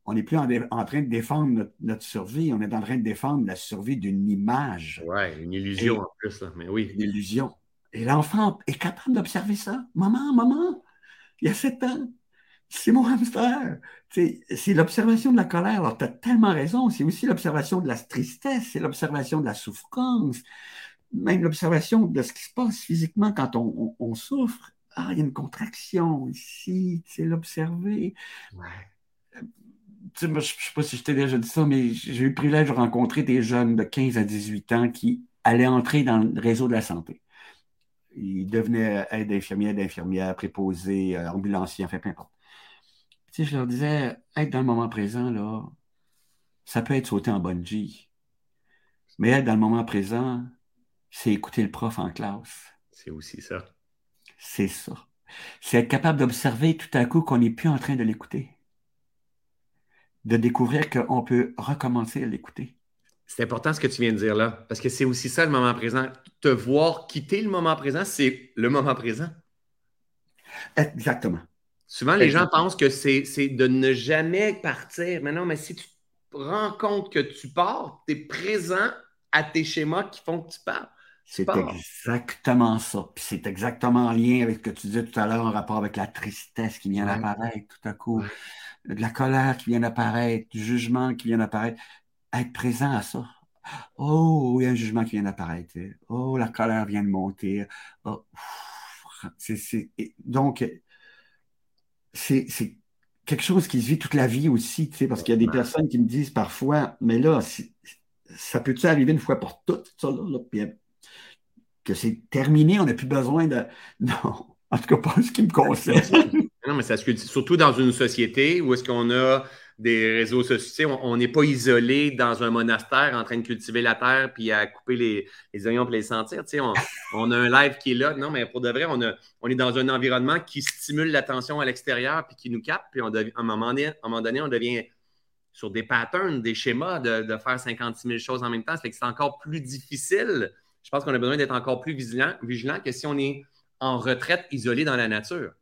B: on n'est plus en, train de défendre notre, survie, on est en train de défendre la survie d'une image.
A: Oui, une illusion en plus, mais oui.
B: Une illusion. Et l'enfant est capable d'observer ça. Maman, maman, il y a sept ans, c'est mon hamster. C'est l'observation de la colère. Alors, tu as tellement raison. C'est aussi l'observation de la tristesse, c'est l'observation de la souffrance, même l'observation de ce qui se passe physiquement quand on, souffre. Ah, il y a une contraction ici, c'est l'observer.
A: Ouais
B: je ne sais pas si je t'ai déjà dit ça, mais j'ai eu le privilège de rencontrer des jeunes de 15 à 18 ans qui allaient entrer dans le réseau de la santé. Ils devenaient aide infirmière, aide infirmière, préposés, euh, ambulanciers, enfin, peu importe. Tu sais, je leur disais, être dans le moment présent, là, ça peut être sauter en bungee. Mais être dans le moment présent, c'est écouter le prof en classe.
A: C'est aussi ça.
B: C'est ça. C'est être capable d'observer tout à coup qu'on n'est plus en train de l'écouter de découvrir qu'on peut recommencer à l'écouter.
A: C'est important ce que tu viens de dire là, parce que c'est aussi ça le moment présent. Te voir quitter le moment présent, c'est le moment présent.
B: Exactement.
A: Souvent, les gens pensent que c'est de ne jamais partir. Mais non, mais si tu te rends compte que tu pars, tu es présent à tes schémas qui font que tu pars.
B: C'est exactement ça. Puis c'est exactement en lien avec ce que tu disais tout à l'heure en rapport avec la tristesse qui vient d'apparaître tout à coup de la colère qui vient d'apparaître, du jugement qui vient d'apparaître, être présent à ça. Oh, il y a un jugement qui vient d'apparaître. Oh, la colère vient de monter. Oh, donc, c'est quelque chose qui se vit toute la vie aussi, tu sais, parce qu'il y a des personnes qui me disent parfois, mais là, ça peut-tu arriver une fois pour toutes, ça, là, que c'est terminé, on n'a plus besoin de. Non, en tout cas, pas ce qui me concerne.
A: Non, mais ça se surtout dans une société où est-ce qu'on a des réseaux sociaux. On n'est pas isolé dans un monastère en train de cultiver la terre puis à couper les, les oignons pour les sentir. On, on, a un live qui est là. Non, mais pour de vrai, on, a, on est dans un environnement qui stimule l'attention à l'extérieur puis qui nous capte. Puis on à, un moment donné, à un moment donné, on devient sur des patterns, des schémas de, de faire 56 000 choses en même temps. Ça fait que c'est encore plus difficile. Je pense qu'on a besoin d'être encore plus vigilant, vigilant que si on est en retraite isolé dans la nature.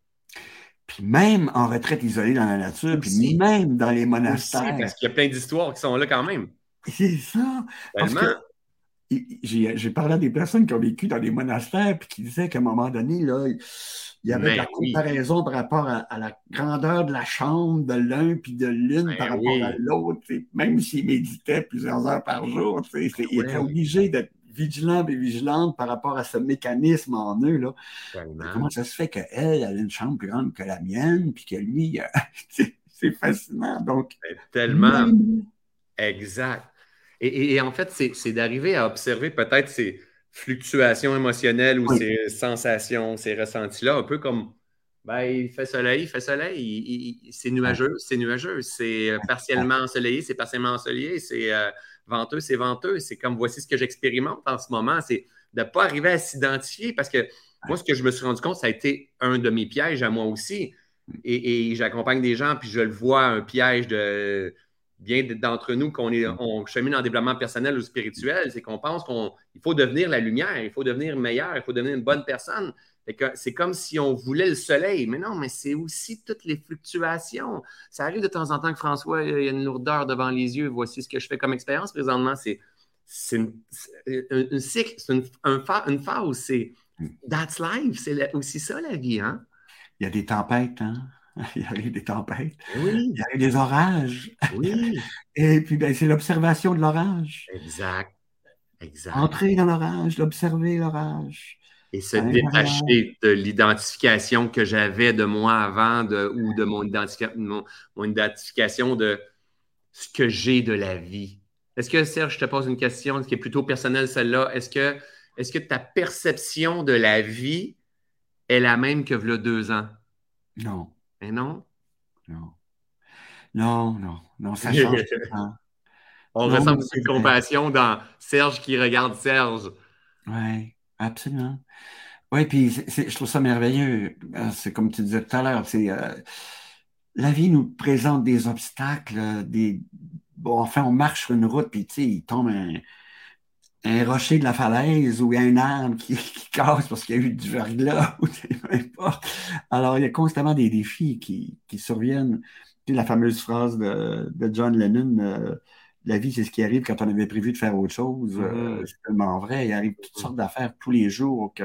B: Puis même en retraite isolée dans la nature, puis même dans les monastères.
A: parce qu'il y a plein d'histoires qui sont là quand même.
B: C'est ça. j'ai parlé à des personnes qui ont vécu dans des monastères, puis qui disaient qu'à un moment donné, là, il y avait de la ben comparaison par rapport à, la grandeur de la chambre de l'un puis de l'une ben par rapport à l'autre. Même s'ils méditaient plusieurs heures par jour, il était obligé d'être vigilant et vigilante par rapport à ce mécanisme en eux. Là. Comment ça se fait qu'elle, elle a une chambre plus grande que la mienne, puis que lui, euh, c'est fascinant. Donc,
A: tellement exact. Et, en fait, c'est d'arriver à observer peut-être ces fluctuations émotionnelles ou ces sensations, ces ressentis-là, un peu comme ben, il fait soleil, il fait soleil, c'est nuageux, c'est nuageux, c'est euh, partiellement ensoleillé, c'est partiellement ensoleillé, c'est euh, venteux, c'est venteux. C'est comme voici ce que j'expérimente en ce moment, c'est de ne pas arriver à s'identifier parce que moi, ce que je me suis rendu compte, ça a été un de mes pièges à moi aussi. Et, j'accompagne des gens, puis je le vois, un piège de bien d'entre nous qu'on est, on chemine en développement personnel ou spirituel, c'est qu'on pense qu'il faut devenir la lumière, il faut devenir meilleur, il faut devenir une bonne personne. C'est comme si on voulait le soleil. Mais non, mais c'est aussi toutes les fluctuations. Ça arrive de temps en temps que François, il y a une lourdeur devant les yeux. Voici ce que je fais comme expérience présentement. C'est une, un cycle, c'est une, une, phase. C'est that's life. C'est aussi ça la vie. Hein?
B: Il y a des tempêtes. Hein? Il y a eu des tempêtes.
A: Oui.
B: Il y a eu des orages.
A: Oui.
B: Et puis, ben, c'est l'observation de l'orage.
A: Exact. Exact.
B: Entrer dans l'orage, l'observer l'orage
A: et se détacher de l'identification que j'avais de moi avant ou de mon, identification de ce que j'ai de la vie. Est-ce que, Serge, je te pose une question qui est plutôt personnelle, celle-là? Est-ce que, est que ta perception de la vie est la même que le deux ans?
B: Non.
A: Mais non?
B: Non. Non, non, non, ça change.
A: On ressent beaucoup de compassion dans Serge qui regarde Serge.
B: Oui, absolument. Oui, puis je trouve ça merveilleux. Euh, c'est comme tu disais tout à l'heure, c'est euh, la vie nous présente des obstacles, des bon, enfin, on marche sur une route, puis tu sais, il tombe un, un rocher de la falaise ou un arbre qui, qui casse parce qu'il y a eu du verglas ou importe. Alors, il y a constamment des défis qui, qui surviennent. Tu sais, la fameuse phrase de, de John Lennon, euh, la vie, c'est ce qui arrive quand on avait prévu de faire autre chose. Euh, mm-hmm. c'est tellement vrai. Il arrive toutes sortes d'affaires tous les jours, que,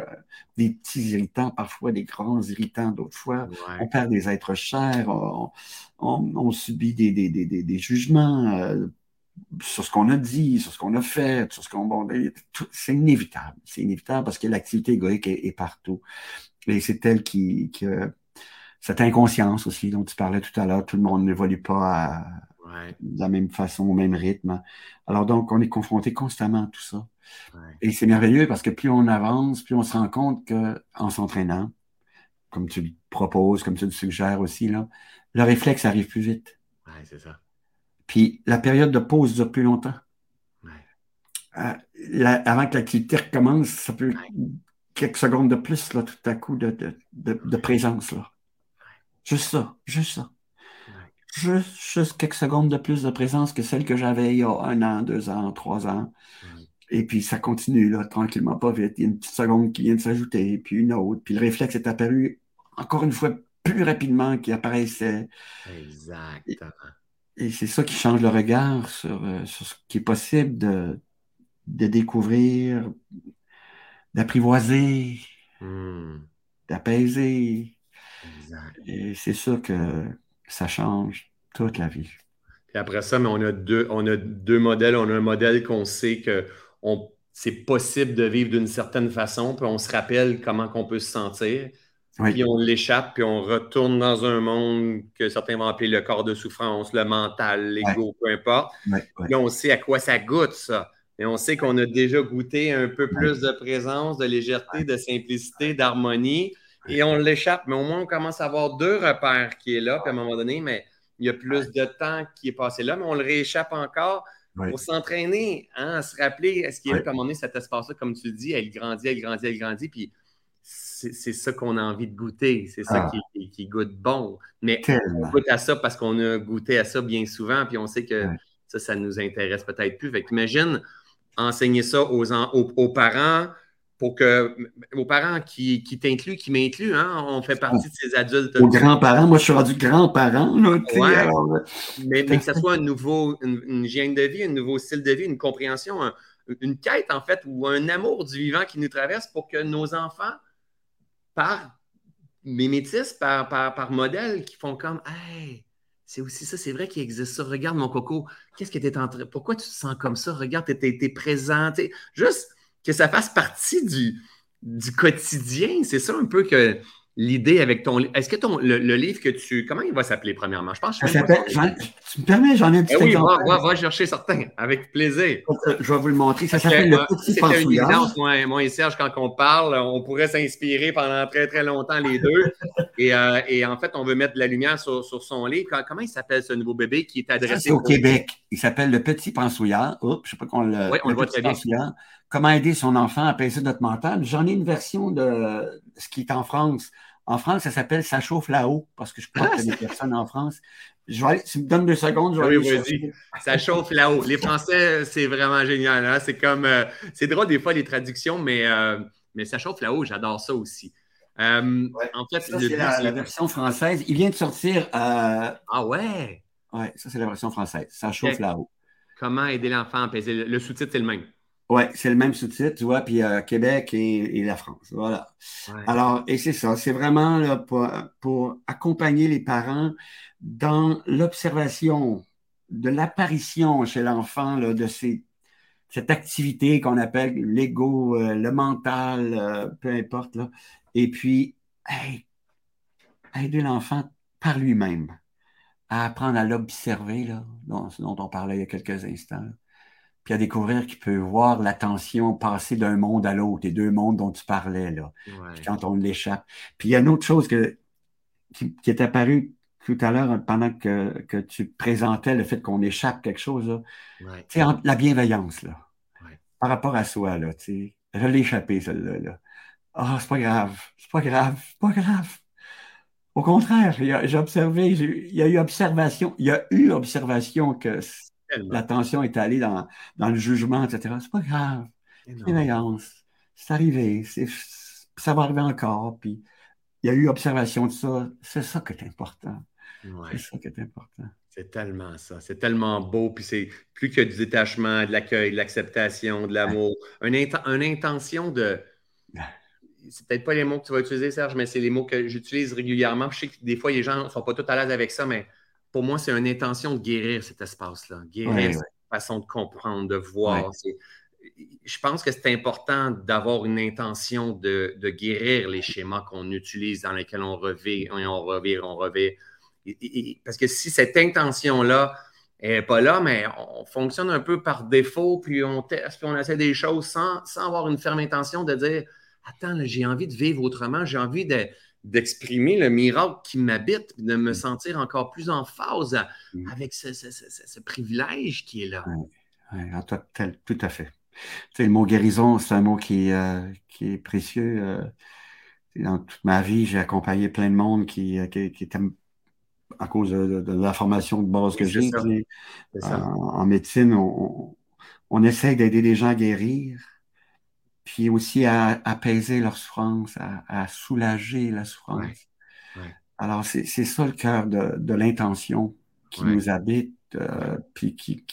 B: des petits irritants, parfois des grands irritants d'autres fois. On perd des êtres chers, on, on, subit des, des, des, des jugements. Euh, sur ce qu'on a dit, sur ce qu'on a fait, sur ce qu'on. Bon, c'est inévitable. C'est inévitable parce que l'activité égoïque est, partout. Et c'est elle qui, qui cette inconscience aussi dont tu parlais tout à l'heure, tout le monde n'évolue pas à, de la même façon, au même rythme. Alors donc, on est confronté constamment à tout ça. Et c'est merveilleux parce que plus on avance, plus on se rend compte qu'en s'entraînant, comme tu le proposes, comme tu le suggères aussi, là, le réflexe arrive plus vite.
A: Oui, c'est ça.
B: Puis la période de pause dure plus longtemps. Euh, avant que l'activité recommence, ça peut quelques secondes de plus, là, tout à coup, de, de, présence. Là. Juste ça, juste ça. Juste, quelques secondes de plus de présence que celle que j'avais il y a un an, deux ans, trois ans. Et puis ça continue là, tranquillement, pas vite. Il y a une petite seconde qui vient de s'ajouter, puis une autre. Puis le réflexe est apparu encore une fois plus rapidement qu'il apparaissait.
A: Exactement.
B: Et c'est ça qui change le regard sur, euh, sur, ce qui est possible de, de découvrir, d'apprivoiser, hmm. d'apaiser. Et c'est ça que ça change toute la vie.
A: Et après ça, mais on, a deux, on a deux modèles. On a un modèle qu'on sait que on, c'est possible de vivre d'une certaine façon, puis on se rappelle comment on peut se sentir. Puis on l'échappe, puis on retourne dans un monde que certains vont appeler le corps de souffrance, le mental, l'ego, peu importe. Puis on sait à quoi ça goûte, ça. Et on sait qu'on a déjà goûté un peu plus de présence, de légèreté, de simplicité, d'harmonie. Et on l'échappe, mais au moins on commence à avoir deux repères qui est là. Puis à un moment donné, mais il y a plus de temps qui est passé là, mais on le rééchappe encore pour s'entraîner, hein, à se rappeler est ce qu'il y a à un moment donné, cet espace-là, comme tu le dis, elle grandit, elle grandit, elle grandit. Puis c'est ça qu'on a envie de goûter. C'est ça ah. qui, goûte bon. Mais on goûte à ça parce qu'on a goûté à ça bien souvent, puis on sait que ça, ça nous intéresse peut-être plus. Fait imagine enseigner ça aux, aux, parents pour que aux parents qui, qui t'incluent, qui m'incluent, hein, on fait partie de ces adultes.
B: Aux grands-parents, moi je suis rendu grand-parent.
A: mais, mais, que ce soit un nouveau, une, hygiène de vie, un nouveau style de vie, une compréhension, une quête en fait, ou un amour du vivant qui nous traverse pour que nos enfants par mimétisme, par, par, par modèle, qui font comme Hey, c'est aussi ça, c'est vrai qu'il existe ça. Regarde mon coco, qu'est-ce que tu es en train. Pourquoi tu te sens comme ça? Regarde, tu es, présent. Juste que ça fasse partie du, du quotidien. C'est ça un peu que l'idée avec ton Est-ce que ton, le, livre que tu. Comment il va s'appeler, premièrement? Je pense que
B: ça Tu me permets, j'en ai un petit
A: eh Oui, va, va, chercher certains, avec plaisir.
B: Je vais vous le montrer. Ça s'appelle Le Petit Pensouillard.
A: Moi, moi et Serge, quand on parle, on pourrait s'inspirer pendant très, très longtemps, les deux. et, euh, et, en fait, on veut mettre de la lumière sur, sur son livre. Comment il s'appelle, ce nouveau bébé qui est adressé
B: au Québec. Il s'appelle Le Petit Pensouillard. Oups, je ne sais pas qu'on le.
A: Oui, on le, voit très bien.
B: Comment aider son enfant à passer notre mental. J'en ai une version de ce qui est en France. En France, ça s'appelle Ça chauffe là-haut, parce que je crois qu'il y a des personnes en France. Je vais tu me donnes deux secondes, je vais
A: oui, vas-y. Ça chauffe là-haut. Les Français, c'est vraiment génial. Hein. C'est comme. Euh, c'est drôle des fois les traductions, mais, euh, mais ça chauffe là-haut, j'adore ça aussi.
B: Euh, en fait, c'est la, version française. Il vient de sortir.
A: Ah ouais?
B: Ouais, ça, c'est la version française. Ça chauffe là-haut.
A: Comment aider l'enfant à apaiser? Le sous-titre, c'est le même.
B: Oui, c'est le même sous-titre, tu vois, puis euh, Québec et, la France. Voilà. Alors, et c'est ça, c'est vraiment là, pour, accompagner les parents dans l'observation de l'apparition chez l'enfant de cette activité qu'on appelle l'ego, euh, le mental, euh, peu importe. Là. Et puis, aider l'enfant par lui-même à apprendre à l'observer, dont, dont on parlait il y a quelques instants puis à découvrir qu'il peut voir l'attention passer d'un monde à l'autre, les deux mondes dont tu parlais, là, quand on l'échappe. Puis il y a une autre chose que, qui, est apparue tout à l'heure pendant que, que, tu présentais le fait qu'on échappe quelque chose, là. la bienveillance, là, par rapport à soi, là, tu je l'ai échappé, celle-là. Là. Ah, c'est pas grave, c'est pas grave, c'est pas grave. Au contraire, j'ai observé, il y a eu observation, il y a eu observation que l'attention est allée dans, dans, le jugement, etc. C'est pas grave. Bienveillance. C'est arrivé. ça va arriver encore. Puis il y a eu observation de ça. C'est ça qui est important. C'est ça qui est important.
A: C'est tellement ça. C'est tellement beau. Puis c'est plus que du détachement, de l'accueil, de l'acceptation, de l'amour. Une, une intention de c'est peut-être pas les mots que tu vas utiliser, Serge, mais c'est les mots que j'utilise régulièrement. Je sais que des fois, les gens ne sont pas tout à l'aise avec ça, mais pour moi, c'est une intention de guérir cet espace-là. Guérir cette façon de comprendre, de voir. Je pense que c'est important d'avoir une intention de, guérir les schémas qu'on utilise, dans lesquels on revit, on revit, on revit. parce que si cette intention-là n'est pas là, mais on fonctionne un peu par défaut, puis on teste, puis on essaie des choses sans, sans avoir une ferme intention de dire attends, j'ai envie de vivre autrement, j'ai envie d'exprimer le miracle qui m'habite, de me mm. sentir encore plus en phase mm. avec ce, privilège qui est là.
B: Oui, tout à fait. le mot guérison, c'est un mot qui, euh, est précieux. Euh, dans toute ma vie, j'ai accompagné plein de monde qui, euh, qui, étaient à cause de, la formation de base que j'ai. En, médecine, on, on essaie d'aider les gens à guérir puis aussi à, apaiser leur souffrance, à, soulager la souffrance. Alors, c'est ça le cœur de, l'intention qui nous habite, euh, puis qui,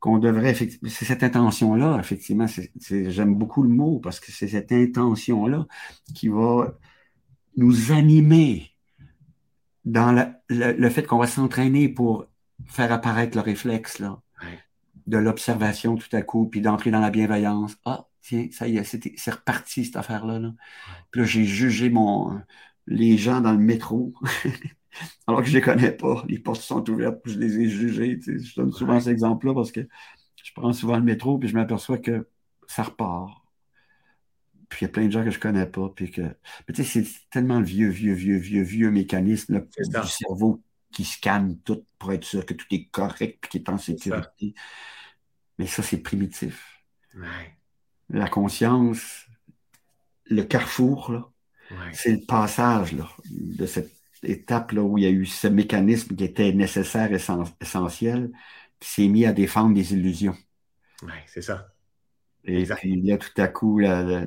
B: qu'on devrait c'est cette intention-là, effectivement, j'aime beaucoup le mot parce que c'est cette intention-là qui va nous animer dans le, fait qu'on va s'entraîner pour faire apparaître le réflexe là, de l'observation tout à coup, puis d'entrer dans la bienveillance. Ah, tiens, ça y est, c'est reparti cette affaire-là. Là. Puis là, j'ai jugé mon, les gens dans le métro, alors que je ne les connais pas. Les portes sont ouvertes, puis je les ai jugés. Je donne souvent cet exemple-là parce que je prends souvent le métro, puis je m'aperçois que ça repart. Puis il y a plein de gens que je ne connais pas. Puis que... Mais tu sais, c'est tellement le vieux, vieux, vieux, vieux, vieux mécanisme du cerveau qui scanne tout pour être sûr que tout est correct puis qu'il est en sécurité. Mais ça, c'est primitif. Ouais la conscience, le carrefour, c'est le passage de cette étape là, où il y a eu ce mécanisme qui était nécessaire, et essentiel, qui s'est mis à défendre des illusions.
A: Oui, c'est ça.
B: Et puis il y a tout à coup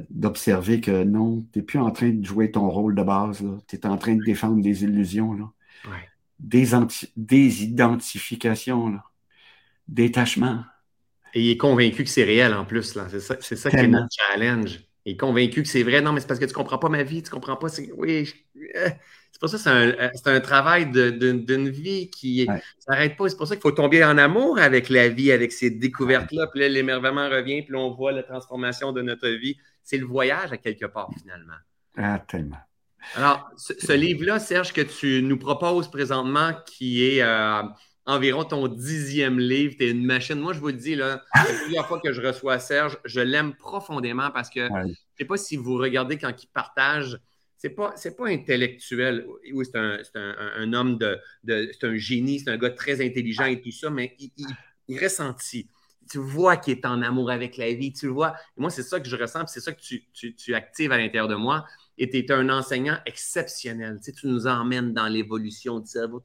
B: d'observer que non, tu n'es plus en train de jouer ton rôle de base, tu es en train de défendre des illusions, là. Des, des identifications, là. détachement.
A: Et il est convaincu que c'est réel en plus. Là. C'est ça, c'est ça qui est notre challenge. Il est convaincu que c'est vrai. Non, mais c'est parce que tu ne comprends pas ma vie, tu ne comprends pas. Oui, euh, c'est pour ça que c'est un, euh, c'est un travail d'une vie qui ne s'arrête pas. C'est pour ça qu'il faut tomber en amour avec la vie, avec ces découvertes-là. Puis là, l'émerveillement revient, puis là, on voit la transformation de notre vie. C'est le voyage à quelque part, finalement.
B: Ah, tellement.
A: Alors, ce, livre-là, Serge, que tu nous proposes présentement, qui est euh, environ ton dixième livre. Tu es une machine. Moi, je vous le dis, là, la première fois que je reçois Serge, je l'aime profondément parce que je ne sais pas si vous regardez quand il partage. C'est pas, pas intellectuel. Oui, c'est un, homme de, c'est un génie, c'est un gars très intelligent et tout ça, mais il, il, ressentit. Tu vois qu'il est en amour avec la vie, tu vois. moi, c'est ça que je ressens, c'est ça que tu, tu, actives à l'intérieur de moi. Et tu es un enseignant exceptionnel. Tu, tu nous emmènes dans l'évolution du cerveau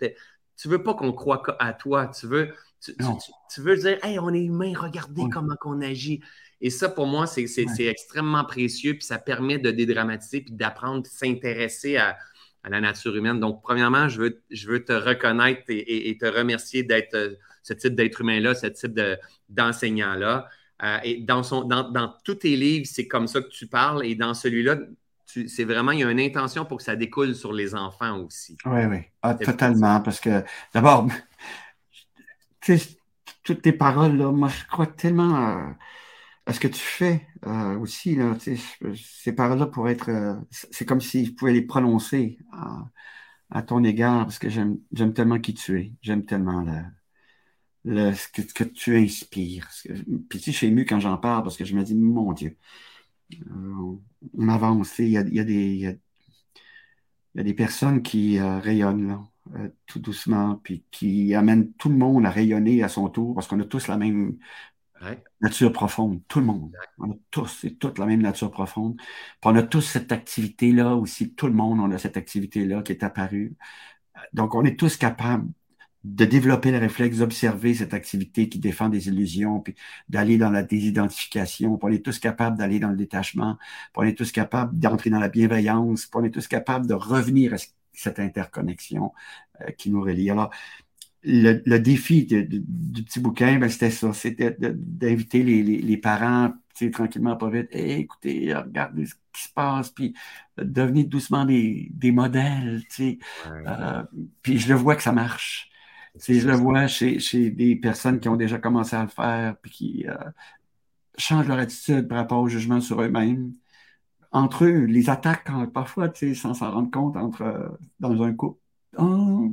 A: tu veux pas qu'on croit à toi. Tu veux, tu, veux dire, hey, on est humain, regardez comment on agit. Et ça, pour moi, c'est extrêmement précieux, puis ça permet de dédramatiser, puis d'apprendre, s'intéresser à, la nature humaine. Donc, premièrement, je veux, je veux te reconnaître et, te remercier d'être euh, ce type d'être humain-là, ce type d'enseignant-là. Euh, et dans, son, dans, dans tous tes livres, c'est comme ça que tu parles. Et dans celui-là, c'est vraiment, il y a une intention pour que ça découle sur les enfants aussi.
B: Oui, oui, ah, totalement. Parce que d'abord, toutes tes paroles, là, moi, je crois tellement à ce que tu fais euh, aussi. Là, ces paroles-là pourraient être. Euh, c'est comme si je pouvais les prononcer à, ton égard parce que j'aime tellement qui tu es. J'aime tellement ce, que, tu inspires. puis tu sais, je suis ému quand j'en parle parce que je me dis, mon Dieu, euh, on avance. Il y a, des, des personnes qui euh, rayonnent euh, tout doucement, puis qui amènent tout le monde à rayonner à son tour parce qu'on a tous la même nature profonde. Tout le monde. On a tous et toute la même nature profonde. Puis on a tous cette activité-là aussi. Tout le monde, on a cette activité-là qui est apparue. Donc, on est tous capables de développer le réflexe d'observer cette activité qui défend des illusions, puis d'aller dans la désidentification, puis on est tous capables d'aller dans le détachement, puis on est tous capables d'entrer dans la bienveillance, puis on est tous capables de revenir à cette interconnexion euh, qui nous relie. Alors, le, défi du petit bouquin, ben, c'était ça, c'était d'inviter les, les, parents, tranquillement, pas vite, écoutez, regardez ce qui se passe, puis devenir doucement des, des modèles. Euh, puis je le vois que ça marche. Si je le vois chez, des personnes qui ont déjà commencé à le faire, puis qui euh, changent leur attitude par rapport au jugement sur eux-mêmes. Entre eux, les attaques, parfois, sans s'en rendre compte, entre, dans un couple. Oh,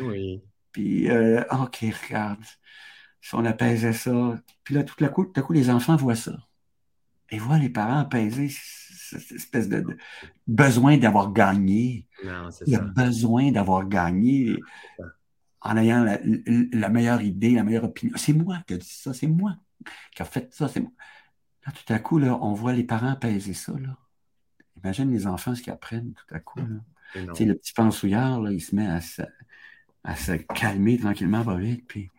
A: eh oui.
B: Puis, euh, OK, regarde, si on apaisait ça. Puis là, tout à coup, tout à coup, les enfants voient ça. Et voient les parents apaiser cette espèce de, besoin d'avoir gagné.
A: Non,
B: a besoin d'avoir gagné en ayant la, meilleure idée, la meilleure opinion. C'est moi qui ai dit ça, c'est moi qui a fait ça, c'est moi. Là, tout à coup, là, on voit les parents peser ça. Là. Imagine les enfants ce qu'ils apprennent tout à coup. Là. Le petit pensouillard, là, il se met à se, à se calmer tranquillement, va vite, puis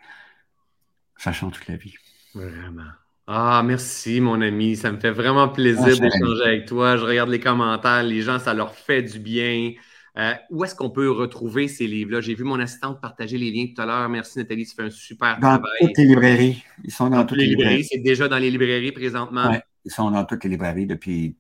B: ça change toute la vie.
A: Vraiment. Ah, merci, mon ami. Ça me fait vraiment plaisir ah, d'échanger avec toi. Je regarde les commentaires. Les gens, ça leur fait du bien. Euh, où est-ce qu'on peut retrouver ces livres-là? J'ai vu mon assistante partager les liens tout à l'heure. Merci Nathalie, tu fais un super
B: travail. Dans toutes les librairies. Ils sont dans, toutes les librairies.
A: C'est déjà dans les librairies présentement.
B: Ils sont dans toutes les librairies depuis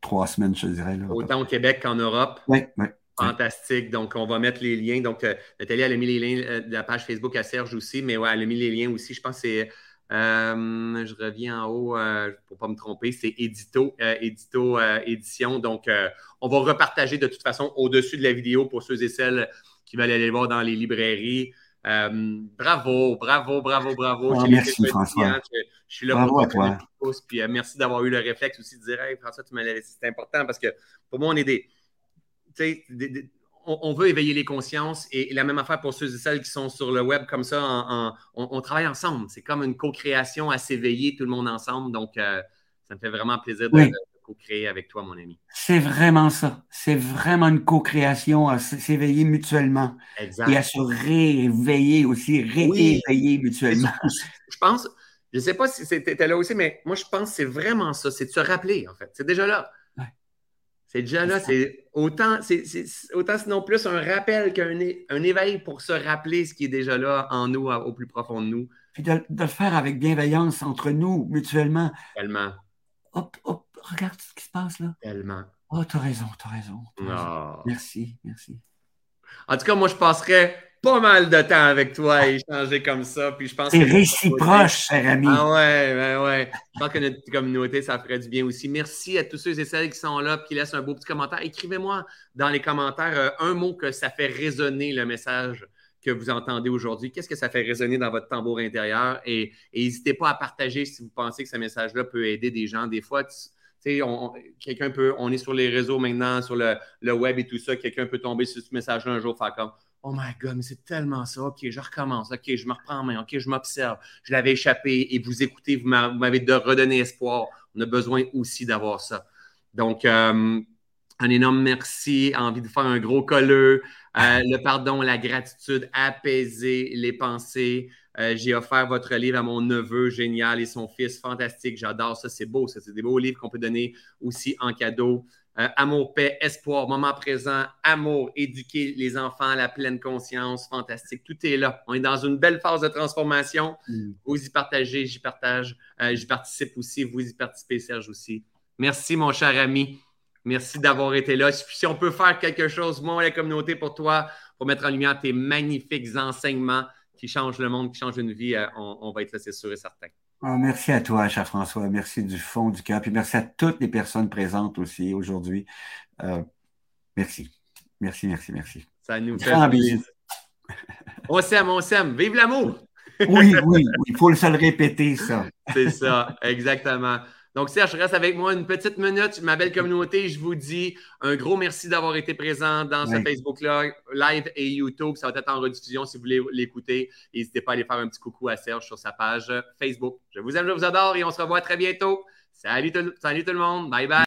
B: trois semaines, je dirais.
A: Autant au Québec qu'en Europe.
B: Oui, oui.
A: Fantastique. Donc, on va mettre les liens. Donc, euh, Nathalie, elle a mis les liens euh, de la page Facebook à Serge aussi, mais ouais, elle a mis les liens aussi. Je pense que c'est je reviens en haut euh, pour ne pas me tromper, c'est Édito, euh, Édito Édition. Donc, on va repartager de toute façon au-dessus de la vidéo pour ceux et celles qui veulent aller voir dans les librairies. bravo, bravo, bravo, bravo.
B: Oh, merci, François.
A: Je, suis là
B: bravo pour toi.
A: puis merci d'avoir eu le réflexe aussi de dire Hey, François, tu m'as laissé. C'est important parce que pour moi, on est des, des on, veut éveiller les consciences et, la même affaire pour ceux et celles qui sont sur le web comme ça, on, travaille ensemble. C'est comme une co-création à s'éveiller tout le monde ensemble. Donc, euh, ça me fait vraiment plaisir de, co-créer avec toi, mon ami.
B: C'est vraiment ça. C'est vraiment une co-création à s'éveiller mutuellement
A: exact.
B: et à se réveiller aussi, rééveiller mutuellement.
A: Je pense, je ne sais pas si c'était là aussi, mais moi, je pense que c'est vraiment ça. C'est de se rappeler, en fait. C'est déjà là. C'est déjà là, c'est autant, c'est, autant sinon plus un rappel qu'un un éveil pour se rappeler ce qui est déjà là en nous, au plus profond de nous.
B: Puis de, le faire avec bienveillance entre nous, mutuellement.
A: Tellement.
B: Hop, hop, regarde ce qui se passe là.
A: Tellement.
B: Oh, t'as raison, t'as raison. Ah. Merci, merci.
A: En tout cas, moi, je passerais pas mal de temps avec toi à échanger comme ça. Puis je pense
B: C'est réciproque, cher ami.
A: Ah ouais, ben ouais. Je pense que notre communauté, ça ferait du bien aussi. Merci à tous ceux et celles qui sont là et qui laissent un beau petit commentaire. Écrivez-moi dans les commentaires euh, un mot que ça fait résonner le message que vous entendez aujourd'hui. Qu'est-ce que ça fait résonner dans votre tambour intérieur? Et n'hésitez pas à partager si vous pensez que ce message-là peut aider des gens. Des fois, quelqu'un peut, on est sur les réseaux maintenant, sur le, le web et tout ça, quelqu'un peut tomber sur ce message-là un jour, faire comme Oh my God, mais c'est tellement ça. OK, je recommence. OK, je me reprends en main. OK, je m'observe. Je l'avais échappé et vous écoutez, vous m'avez redonné espoir. On a besoin aussi d'avoir ça. Donc, euh, un énorme merci. Envie de faire un gros colleux. Euh, le pardon, la gratitude, apaiser les pensées. Euh, j'ai offert votre livre à mon neveu, génial, et son fils, fantastique. J'adore ça. C'est beau. C'est des beaux livres qu'on peut donner aussi en cadeau. Euh, amour, paix, espoir, moment présent, amour, éduquer les enfants à la pleine conscience, fantastique. Tout est là. On est dans une belle phase de transformation. Mm. Vous y partagez, j'y partage, euh, j'y participe aussi. Vous y participez, Serge aussi. Merci, mon cher ami. Merci d'avoir été là. Si on peut faire quelque chose, moi, la communauté, pour toi, pour mettre en lumière tes magnifiques enseignements qui changent le monde, qui changent une vie, euh, on, on va être là, c'est sûr et certain.
B: Ah, merci à toi, cher François. Merci du fond du cœur. Puis merci à toutes les personnes présentes aussi aujourd'hui. Euh, merci. Merci, merci, merci.
A: Ça nous fait plaisir. On s'aime, on s'aime. Vive l'amour!
B: oui, oui, il faut le seul répéter, ça.
A: C'est ça, exactement. Donc, Serge, reste avec moi une petite minute. Ma belle communauté, je vous dis un gros merci d'avoir été présent dans ce Facebook Live et YouTube. Ça va être en rediffusion si vous voulez l'écouter. N'hésitez pas à aller faire un petit coucou à Serge sur sa page Facebook. Je vous aime, je vous adore et on se revoit très bientôt. Salut, salut tout le monde. Bye bye.